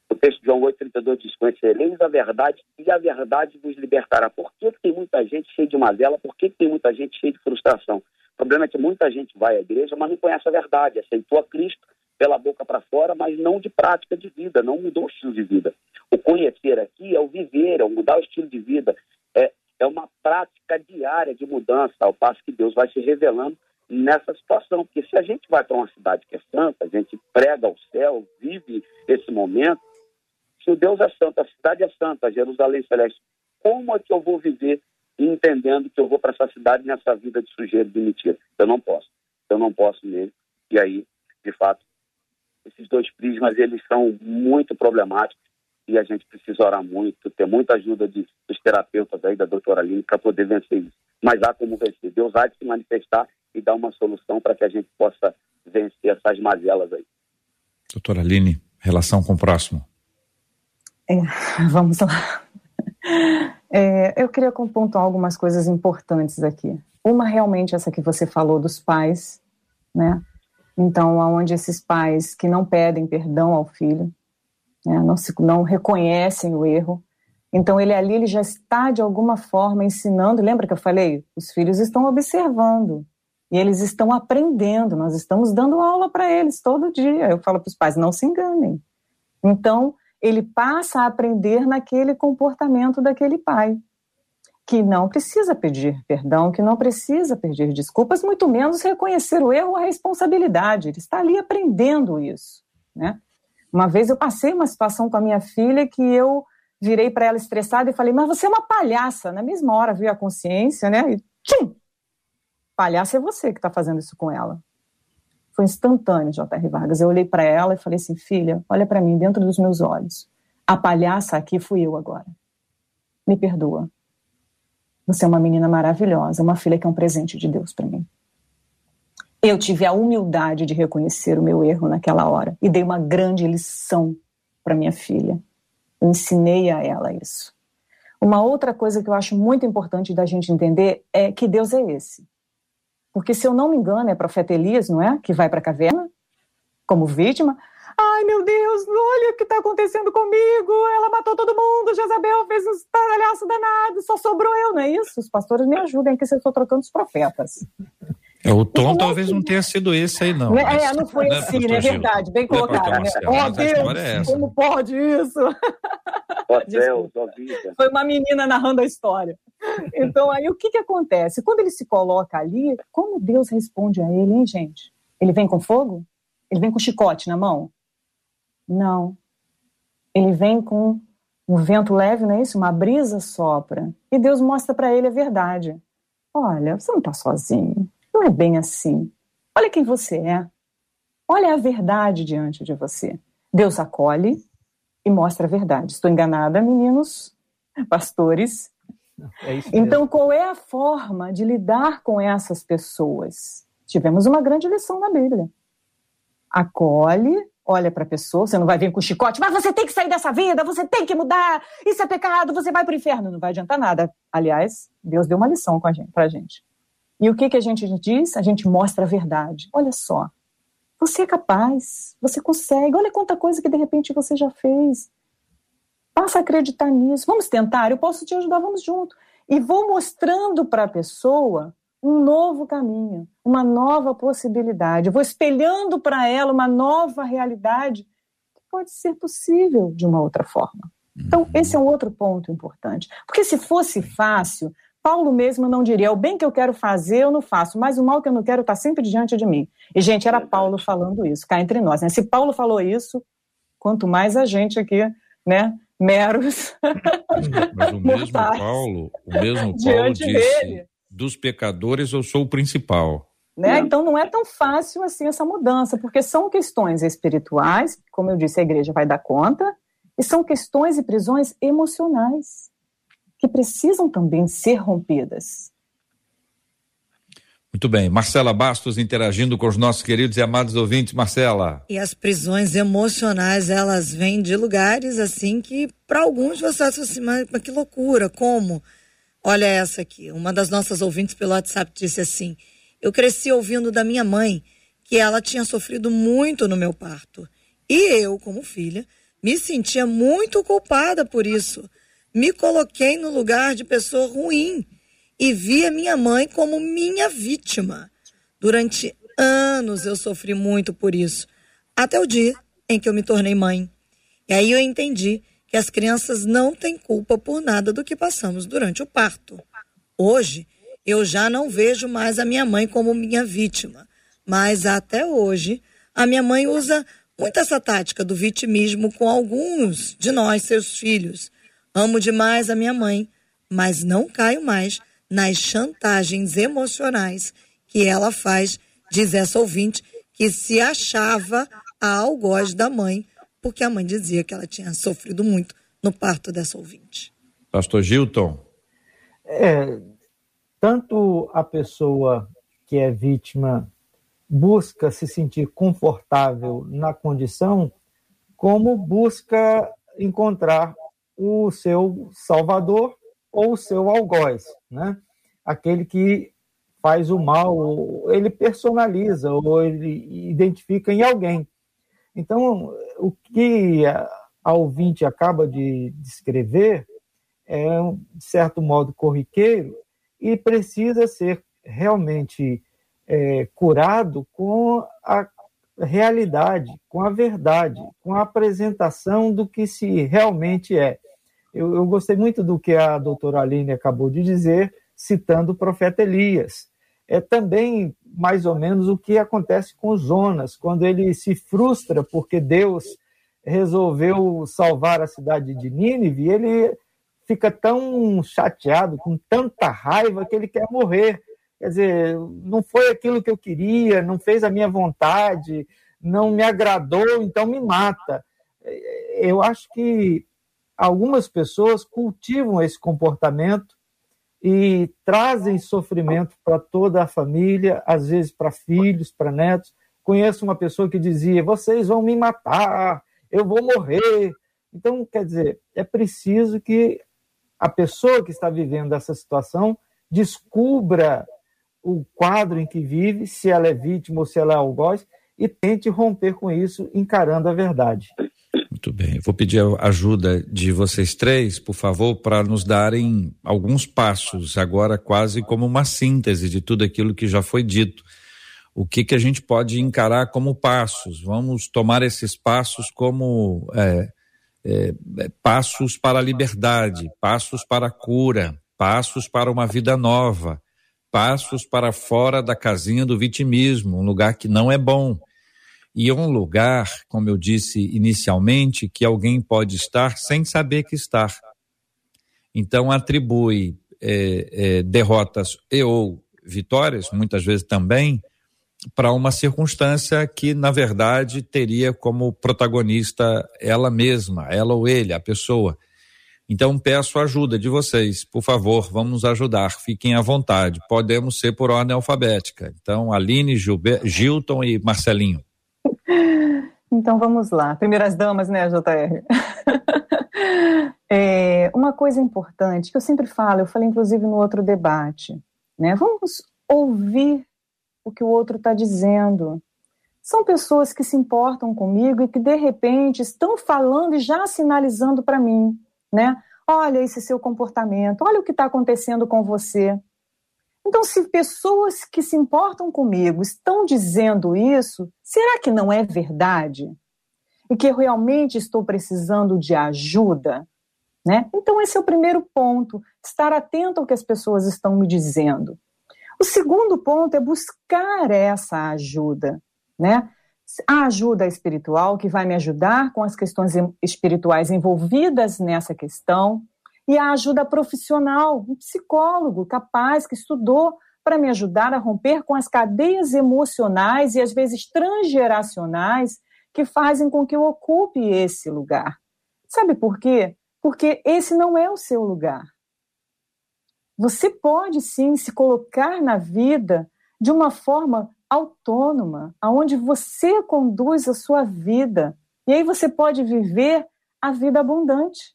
O texto de João 8,32 diz, conhecereis a verdade e a verdade vos libertará. Por que, que tem muita gente cheia de mazela? Por que, que tem muita gente cheia de frustração? O problema é que muita gente vai à igreja, mas não conhece a verdade, aceitou a Cristo, pela boca para fora, mas não de prática de vida, não mudou o estilo de vida. O conhecer aqui é o viver, é o mudar o estilo de vida, é, é uma prática diária de mudança, ao passo que Deus vai se revelando nessa situação. Porque se a gente vai para uma cidade que é santa, a gente prega ao céu, vive esse momento, se o Deus é santo, a cidade é santa, Jerusalém Celeste, como é que eu vou viver entendendo que eu vou para essa cidade nessa vida de sujeira de mentira? Eu não posso. Eu não posso mesmo. E aí, de fato, esses dois prismas, eles são muito problemáticos e a gente precisa orar muito, ter muita ajuda de, dos terapeutas aí, da doutora Aline, para poder vencer isso. Mas há como vencer. Deus há de se manifestar e dar uma solução para que a gente possa vencer essas mazelas aí. Doutora Aline, relação com o próximo. É, [laughs] vamos lá. É, eu queria pontuar algumas coisas importantes aqui. Uma realmente essa que você falou dos pais, né? Então, aonde esses pais que não pedem perdão ao filho, né, não, se, não reconhecem o erro, então ele ali ele já está de alguma forma ensinando. Lembra que eu falei? Os filhos estão observando e eles estão aprendendo. Nós estamos dando aula para eles todo dia. Eu falo para os pais: não se enganem. Então ele passa a aprender naquele comportamento daquele pai que não precisa pedir perdão, que não precisa pedir desculpas, muito menos reconhecer o erro ou a responsabilidade. Ele está ali aprendendo isso, né? Uma vez eu passei uma situação com a minha filha que eu virei para ela estressada e falei: "Mas você é uma palhaça". Na mesma hora veio a consciência, né? E tchum! Palhaça é você que está fazendo isso com ela. Foi instantâneo, J.R. Vargas. Eu olhei para ela e falei assim: "Filha, olha para mim dentro dos meus olhos. A palhaça aqui fui eu agora. Me perdoa. Você é uma menina maravilhosa, uma filha que é um presente de Deus para mim. Eu tive a humildade de reconhecer o meu erro naquela hora e dei uma grande lição para minha filha. Eu ensinei a ela isso. Uma outra coisa que eu acho muito importante da gente entender é que Deus é esse. Porque, se eu não me engano, é profeta Elias, não é? Que vai para a caverna como vítima, Ai, meu Deus, olha o que está acontecendo comigo. Ela matou todo mundo. Jezabel fez um estalhaço danado. Só sobrou eu, não é isso? Os pastores me ajudem, que eu estou trocando os profetas. É, o tom talvez não tenha sido esse aí, não. É, mas, não foi né, assim, é verdade, bem colocado. Né? Oh, Deus, é como pode isso? [laughs] Deus, foi uma menina narrando a história. Então, aí o que, que acontece? Quando ele se coloca ali, como Deus responde a ele, hein, gente? Ele vem com fogo? Ele vem com chicote na mão? Não. Ele vem com um vento leve, não é isso? Uma brisa sopra. E Deus mostra para ele a verdade. Olha, você não está sozinho. Não é bem assim. Olha quem você é. Olha a verdade diante de você. Deus acolhe e mostra a verdade. Estou enganada, meninos, pastores? É então, qual é a forma de lidar com essas pessoas? Tivemos uma grande lição na Bíblia. Acolhe, olha para a pessoa, você não vai vir com chicote, mas você tem que sair dessa vida, você tem que mudar, isso é pecado, você vai para o inferno. Não vai adiantar nada. Aliás, Deus deu uma lição para a gente. E o que, que a gente diz? A gente mostra a verdade. Olha só, você é capaz, você consegue, olha quanta coisa que de repente você já fez. Passa a acreditar nisso. Vamos tentar, eu posso te ajudar, vamos junto. E vou mostrando para a pessoa um novo caminho, uma nova possibilidade. Eu vou espelhando para ela uma nova realidade que pode ser possível de uma outra forma. Então, uhum. esse é um outro ponto importante. Porque se fosse fácil, Paulo mesmo não diria: o bem que eu quero fazer, eu não faço, mas o mal que eu não quero está sempre diante de mim. E, gente, era Paulo falando isso, cá entre nós. Né? Se Paulo falou isso, quanto mais a gente aqui, né? Meros. Mas o [laughs] mesmo Paulo, o mesmo [laughs] Paulo disse: dele dos pecadores eu sou o principal. Né? Então não é tão fácil assim essa mudança, porque são questões espirituais, como eu disse, a igreja vai dar conta, e são questões e prisões emocionais que precisam também ser rompidas. Muito bem. Marcela Bastos interagindo com os nossos queridos e amados ouvintes. Marcela. E as prisões emocionais, elas vêm de lugares assim que, para alguns, você acha assim, mas, mas que loucura, como? Olha essa aqui. Uma das nossas ouvintes pelo WhatsApp disse assim: Eu cresci ouvindo da minha mãe que ela tinha sofrido muito no meu parto. E eu, como filha, me sentia muito culpada por isso. Me coloquei no lugar de pessoa ruim e via minha mãe como minha vítima. Durante anos eu sofri muito por isso, até o dia em que eu me tornei mãe. E aí eu entendi que as crianças não têm culpa por nada do que passamos durante o parto. Hoje, eu já não vejo mais a minha mãe como minha vítima, mas até hoje, a minha mãe usa muito essa tática do vitimismo com alguns de nós, seus filhos. Amo demais a minha mãe, mas não caio mais nas chantagens emocionais que ela faz, diz essa ouvinte, que se achava a algoz da mãe porque a mãe dizia que ela tinha sofrido muito no parto dessa ouvinte. Pastor Gilton. É, tanto a pessoa que é vítima busca se sentir confortável na condição, como busca encontrar o seu salvador ou o seu algoz, né? Aquele que faz o mal, ele personaliza ou ele identifica em alguém. Então, o que a, ouvinte acaba de descrever é, de certo modo, corriqueiro e precisa ser realmente é, curado com a realidade, com a verdade, com a apresentação do que se realmente é. Eu, eu gostei muito do que a doutora Aline acabou de dizer, citando o profeta Elias. É também mais ou menos o que acontece com Jonas, quando ele se frustra porque Deus resolveu salvar a cidade de Nínive, ele fica tão chateado, com tanta raiva, que ele quer morrer. Quer dizer, não foi aquilo que eu queria, não fez a minha vontade, não me agradou, então me mata. Eu acho que algumas pessoas cultivam esse comportamento e trazem sofrimento para toda a família, às vezes para filhos, para netos. Conheço uma pessoa que dizia: vocês vão me matar, eu vou morrer. Então, quer dizer, é preciso que a pessoa que está vivendo essa situação descubra o quadro em que vive, se ela é vítima ou se ela é algoz, e tente romper com isso, encarando a verdade. Muito bem. vou pedir a ajuda de vocês três, por favor, para nos darem alguns passos, agora quase como uma síntese de tudo aquilo que já foi dito. O que, que a gente pode encarar como passos? Vamos tomar esses passos como é, é, é passos para a liberdade, passos para a cura, passos para uma vida nova, passos para fora da casinha do vitimismo, um lugar que não é bom. E é um lugar, como eu disse inicialmente, que alguém pode estar sem saber que está. Então, atribui é, é, derrotas e ou vitórias, muitas vezes também, para uma circunstância que, na verdade, teria como protagonista ela mesma, ela ou ele, a pessoa. Então, peço ajuda de vocês, por favor, vamos nos ajudar, fiquem à vontade. Podemos ser por ordem alfabética. Então, Aline, Gilber, Gilton e Marcelinho. [laughs] Então, vamos lá. Primeiras damas, né, JR? [laughs] é, uma coisa importante que eu sempre falo, eu falei inclusive no outro debate, né? Vamos ouvir o que o outro está dizendo. São pessoas que se importam comigo e que de repente estão falando e já sinalizando para mim, né? Olha esse seu comportamento, olha o que está acontecendo com você. Então, se pessoas que se importam comigo estão dizendo isso, será que não é verdade? E que eu realmente estou precisando de ajuda? Né? Então, esse é o primeiro ponto, estar atento ao que as pessoas estão me dizendo. O segundo ponto é buscar essa ajuda, né? A ajuda espiritual que vai me ajudar com as questões espirituais envolvidas nessa questão, e a ajuda profissional, um psicólogo capaz que estudou para me ajudar a romper com as cadeias emocionais e às vezes transgeracionais que fazem com que eu ocupe esse lugar. Sabe por quê? Porque esse não é o seu lugar. Você pode sim se colocar na vida de uma forma autônoma, aonde você conduz a sua vida. E aí você pode viver a vida abundante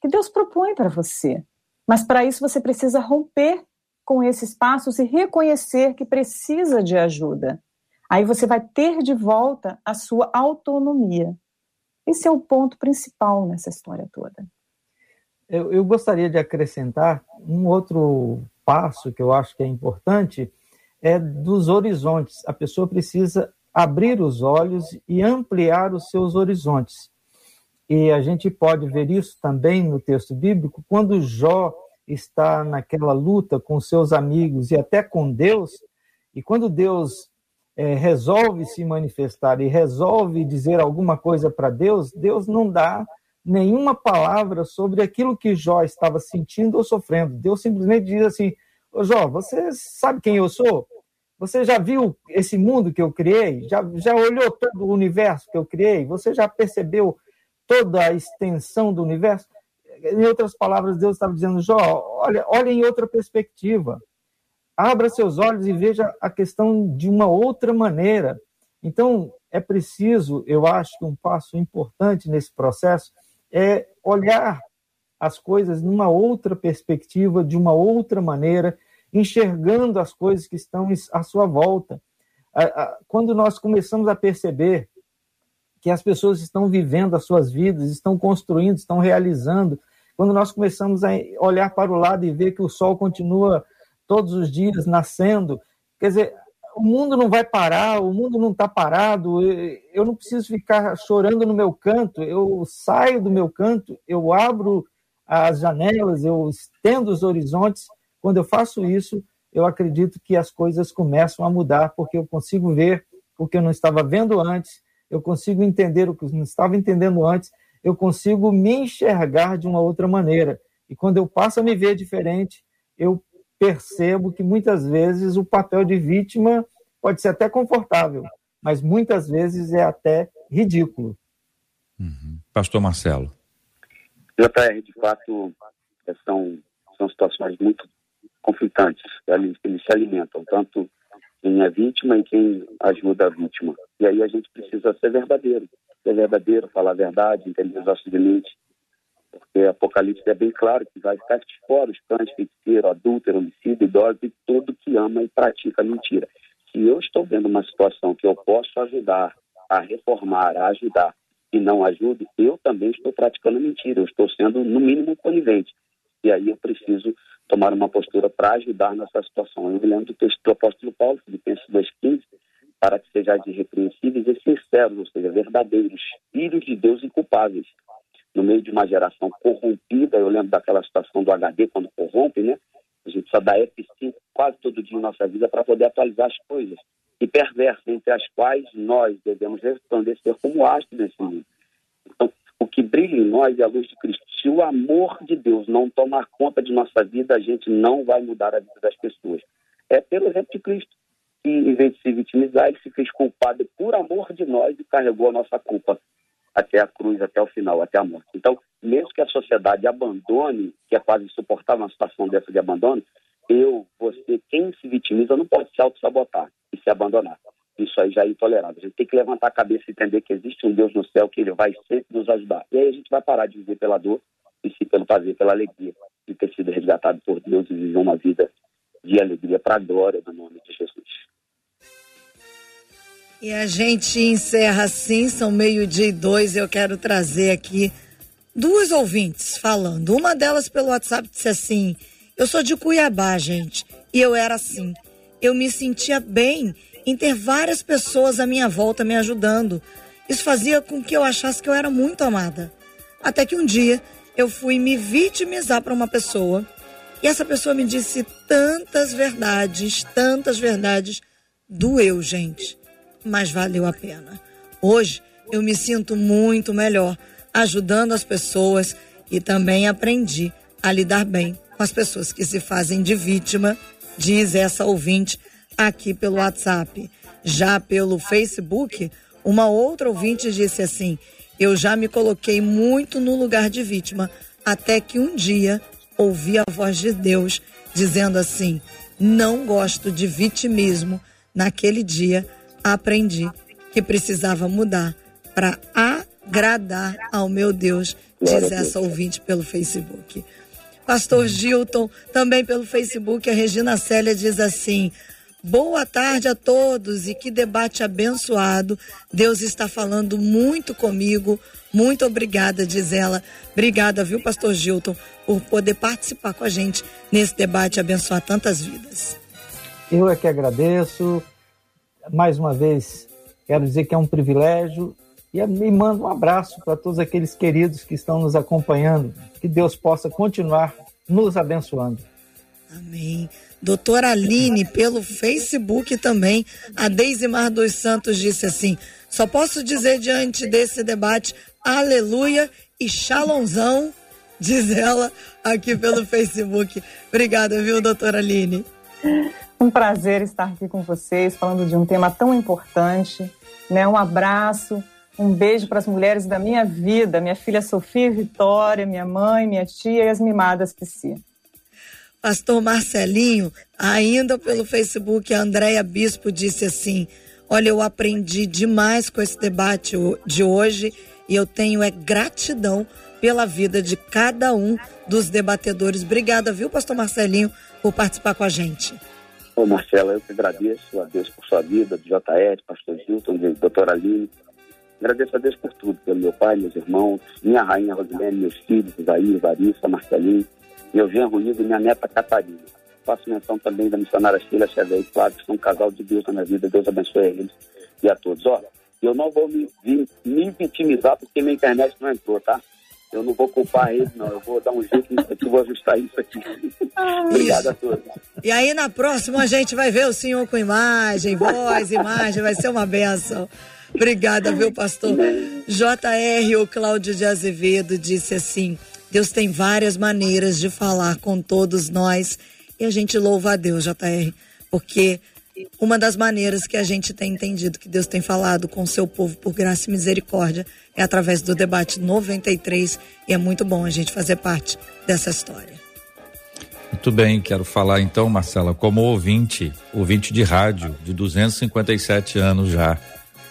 que Deus propõe para você. Mas para isso você precisa romper com esses passos e reconhecer que precisa de ajuda. Aí você vai ter de volta a sua autonomia. Esse é o ponto principal nessa história toda. Eu, eu, gostaria de acrescentar um outro passo que eu acho que é importante, é dos horizontes. A pessoa precisa abrir os olhos e ampliar os seus horizontes. E a gente pode ver isso também no texto bíblico, quando Jó está naquela luta com seus amigos e até com Deus, e quando Deus é, resolve se manifestar e resolve dizer alguma coisa para Deus, Deus não dá nenhuma palavra sobre aquilo que Jó estava sentindo ou sofrendo. Deus simplesmente diz assim: Ô Jó, você sabe quem eu sou? Você já viu esse mundo que eu criei? Já, já olhou todo o universo que eu criei? Você já percebeu toda a extensão do universo? Em outras palavras, Deus estava dizendo: Jó, olha, olha em outra perspectiva. Abra seus olhos e veja a questão de uma outra maneira. Então, é preciso, eu acho que um passo importante nesse processo é olhar as coisas numa outra perspectiva, de uma outra maneira, enxergando as coisas que estão à sua volta. Quando nós começamos a perceber que as pessoas estão vivendo as suas vidas, estão construindo, estão realizando, quando nós começamos a olhar para o lado e ver que o sol continua todos os dias nascendo, quer dizer, o mundo não vai parar, o mundo não está parado, eu não preciso ficar chorando no meu canto, eu saio do meu canto, eu abro as janelas, eu estendo os horizontes. Quando eu faço isso, eu acredito que as coisas começam a mudar, porque eu consigo ver o que eu não estava vendo antes, eu consigo entender o que eu não estava entendendo antes, eu consigo me enxergar de uma outra maneira. E quando eu passo a me ver diferente, eu percebo que muitas vezes o papel de vítima pode ser até confortável, mas muitas vezes é até ridículo. Uhum. Pastor Marcelo. JR, de fato, são, são situações muito conflitantes. Eles, eles se alimentam, tanto quem é vítima e quem ajuda a vítima. E aí a gente precisa ser verdadeiro. Ser verdadeiro, falar a verdade, entender os nossos limites, porque Apocalipse é bem claro que vai ficar de fora os cães, feiticeiro, adúltero, homicida, idoso e todo que ama e pratica mentira. Se eu estou vendo uma situação que eu posso ajudar a reformar, a ajudar e não ajudo, eu também estou praticando mentira, eu estou sendo, no mínimo, conivente. E aí eu preciso tomar uma postura para ajudar nessa situação. Eu me lembro do texto do apóstolo Paulo, Filipenses 2,15, para que sejais irrepreensíveis e sinceros, ou seja, verdadeiros, filhos de Deus inculpáveis, no meio de uma geração corrompida. Eu lembro daquela situação do HD, quando corrompe, né? A gente só dá F5 quase todo dia em nossa vida para poder atualizar as coisas. E perversas, entre as quais nós devemos resplandecer como astros nesse mundo. Então, o que brilha em nós é a luz de Cristo. Se o amor de Deus não tomar conta de nossa vida, a gente não vai mudar a vida das pessoas. É pelo exemplo de Cristo, que em vez de se vitimizar, ele se fez culpado por amor de nós e carregou a nossa culpa até a cruz, até o final, até a morte. Então, mesmo que a sociedade abandone, que é quase insuportável uma situação dessa de abandono, eu, você, quem se vitimiza não pode se auto-sabotar e se abandonar. Isso aí já é intolerável. A gente tem que levantar a cabeça e entender que existe um Deus no céu que ele vai sempre nos ajudar. E aí a gente vai parar de viver pela dor e sim pelo prazer, pela alegria de ter sido resgatado por Deus e viver uma vida de alegria para a glória do nome de Jesus. E a gente encerra assim, são meio-dia e dois. Eu quero trazer aqui duas ouvintes falando. Uma delas pelo WhatsApp disse assim: Eu sou de Cuiabá, gente, e eu era assim. Eu me sentia bem em ter várias pessoas à minha volta me ajudando. Isso fazia com que eu achasse que eu era muito amada. Até que um dia eu fui me vitimizar para uma pessoa e essa pessoa me disse tantas verdades, tantas verdades. Doeu, gente mas valeu a pena. Hoje eu me sinto muito melhor ajudando as pessoas e também aprendi a lidar bem com as pessoas que se fazem de vítima, diz essa ouvinte aqui pelo WhatsApp. Já pelo Facebook, uma outra ouvinte disse assim: Eu já me coloquei muito no lugar de vítima, até que um dia ouvi a voz de Deus dizendo assim: Não gosto de vitimismo. Naquele dia, aprendi que precisava mudar para agradar ao meu Deus, diz essa ouvinte pelo Facebook. Pastor Gilton, também pelo Facebook, a Regina Célia diz assim: Boa tarde a todos e que debate abençoado. Deus está falando muito comigo. Muito obrigada, diz ela. Obrigada, viu, Pastor Gilton, por poder participar com a gente nesse debate e abençoar tantas vidas. Eu é que agradeço mais uma vez, quero dizer que é um privilégio e me mando um abraço para todos aqueles queridos que estão nos acompanhando. Que Deus possa continuar nos abençoando. Amém. Doutora Aline, pelo Facebook também, a Mar dos Santos disse assim: só posso dizer diante desse debate, aleluia e shalomzão, diz ela aqui pelo Facebook. Obrigada, viu, doutora Aline? Um prazer estar aqui com vocês, falando de um tema tão importante. Né? Um abraço, um beijo para as mulheres da minha vida, minha filha Sofia Vitória, minha mãe, minha tia e as mimadas Psi. Pastor Marcelinho, ainda pelo Facebook, a Andréia Bispo disse assim: Olha, eu aprendi demais com esse debate de hoje e eu tenho é gratidão pela vida de cada um dos debatedores. Obrigada, viu, Pastor Marcelinho, por participar com a gente. Ô Marcela, eu que agradeço a Deus por sua vida, do JR, pastor Gilton, de doutora Aline. Agradeço a Deus por tudo, pelo meu pai, meus irmãos, minha rainha Rosilene, meus filhos, Isaí, Larissa, Marcelinho, meu genro Ivo e minha neta Catarina. Faço menção também da missionária Sheila Xavier e Flávio, que são um casal de Deus na minha vida. Deus abençoe a eles e a todos. Olha, eu não vou me, me vitimizar porque minha internet não entrou, tá? Eu não vou culpar ele, não. Eu vou dar um jeito nisso aqui, vou ajustar isso aqui. [laughs] Obrigado a todos. E aí na próxima a gente vai ver o senhor com imagem, voz, imagem, vai ser uma benção. Obrigada, viu, pastor? JR, o Cláudio de Azevedo, disse assim: Deus tem várias maneiras de falar com todos nós e a gente louva a Deus, JR, porque uma das maneiras que a gente tem entendido que Deus tem falado com o seu povo por graça e misericórdia é através do debate 93 e é muito bom a gente fazer parte dessa história. Muito bem, quero falar então, Marcela, como ouvinte, ouvinte de rádio de 257 anos já,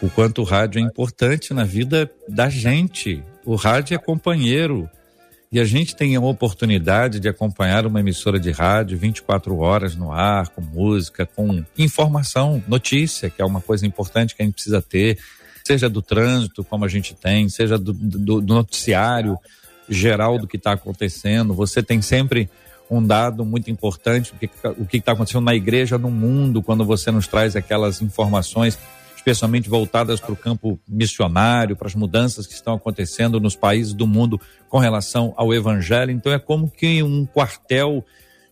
o quanto o rádio é importante na vida da gente. O rádio é companheiro, e a gente tem a oportunidade de acompanhar uma emissora de rádio 24 horas no ar, com música, com informação, notícia, que é uma coisa importante que a gente precisa ter, seja do trânsito, como a gente tem, seja do, do, do noticiário geral do que está acontecendo. Você tem sempre um dado muito importante, o que está acontecendo na igreja, no mundo, quando você nos traz aquelas informações especialmente voltadas para o campo missionário, para as mudanças que estão acontecendo nos países do mundo com relação ao evangelho. Então é como que um quartel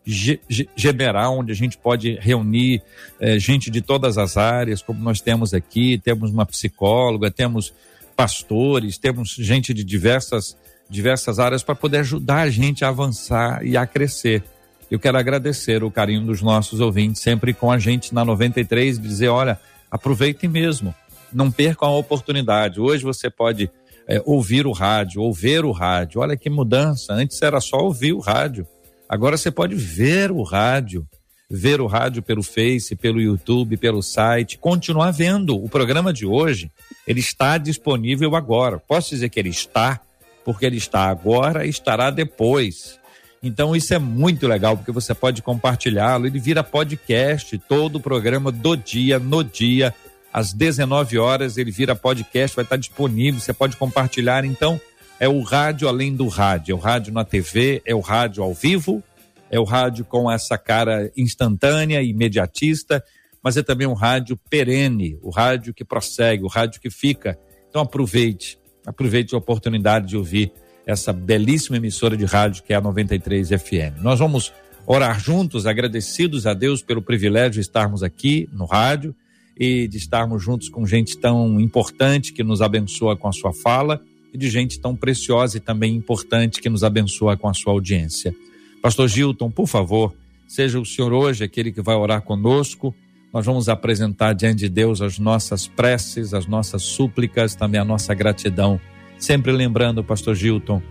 Geberá, onde a gente pode reunir eh, gente de todas as áreas, como nós temos aqui, temos uma psicóloga, temos pastores, temos gente de diversas, diversas áreas para poder ajudar a gente a avançar e a crescer. Eu quero agradecer o carinho dos nossos ouvintes, sempre com a gente na 93, dizer: olha, aproveitem mesmo, não percam a oportunidade. Hoje você pode é, ouvir o rádio ou ver o rádio. Olha que mudança. Antes era só ouvir o rádio. Agora você pode ver o rádio. Ver o rádio pelo Face, pelo YouTube, pelo site, continuar vendo. O programa de hoje, ele está disponível agora. Posso dizer que ele está, porque ele está agora e estará depois. Então isso é muito legal, porque você pode compartilhá-lo. Ele vira podcast, todo o programa do dia, no dia às 19 horas ele vira podcast, vai estar disponível, você pode compartilhar. Então, é o rádio além do rádio, é o rádio na TV, é o rádio ao vivo, é o rádio com essa cara instantânea, imediatista, mas é também um rádio perene, o rádio que prossegue, o rádio que fica. Então aproveite, aproveite a oportunidade de ouvir essa belíssima emissora de rádio que é a 93 FM. Nós vamos orar juntos, agradecidos a Deus pelo privilégio de estarmos aqui no rádio e de estarmos juntos com gente tão importante que nos abençoa com a sua fala e de gente tão preciosa e também importante que nos abençoa com a sua audiência. Pastor Gilton, por favor, seja o senhor hoje aquele que vai orar conosco. Nós vamos apresentar diante de Deus as nossas preces, as nossas súplicas, também a nossa gratidão. Sempre lembrando, Pastor Gilton,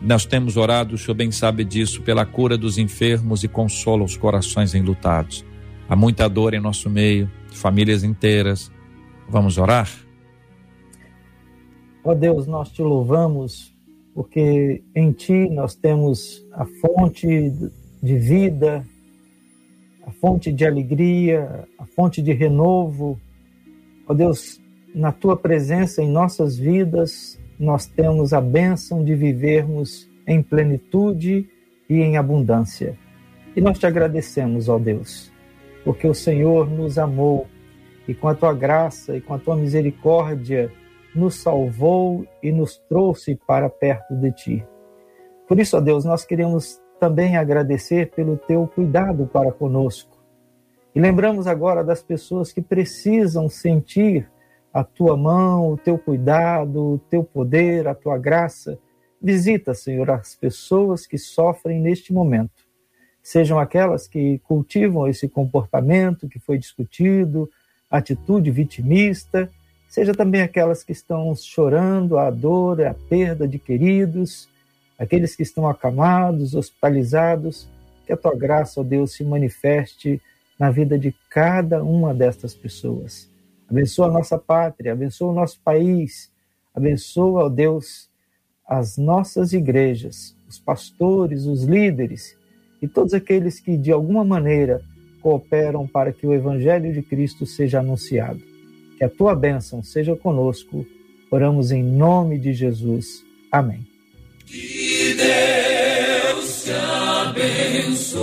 nós temos orado, o senhor bem sabe disso, pela cura dos enfermos e consola os corações enlutados. Há muita dor em nosso meio, famílias inteiras. Vamos orar? Ó oh Deus, nós te louvamos porque em ti nós temos a fonte de vida, a fonte de alegria, a fonte de renovo. Ó oh Deus, na tua presença em nossas vidas, nós temos a bênção de vivermos em plenitude e em abundância. E nós te agradecemos, ó Deus, porque o Senhor nos amou e com a tua graça e com a tua misericórdia nos salvou e nos trouxe para perto de ti. Por isso, ó Deus, nós queremos também agradecer pelo teu cuidado para conosco. E lembramos agora das pessoas que precisam sentir a tua mão, o teu cuidado, o teu poder, a tua graça. Visita, Senhor, as pessoas que sofrem neste momento. Sejam aquelas que cultivam esse comportamento que foi discutido, atitude vitimista, seja também aquelas que estão chorando a dor, a perda de queridos, aqueles que estão acamados, hospitalizados, que a tua graça, ó Deus, se manifeste na vida de cada uma destas pessoas. Abençoa a nossa pátria, abençoa o nosso país, abençoa, ó Deus, as nossas igrejas, os pastores, os líderes e todos aqueles que de alguma maneira cooperam para que o Evangelho de Cristo seja anunciado. Que a tua bênção seja conosco. Oramos em nome de Jesus. Amém. Que Deus te abençoe.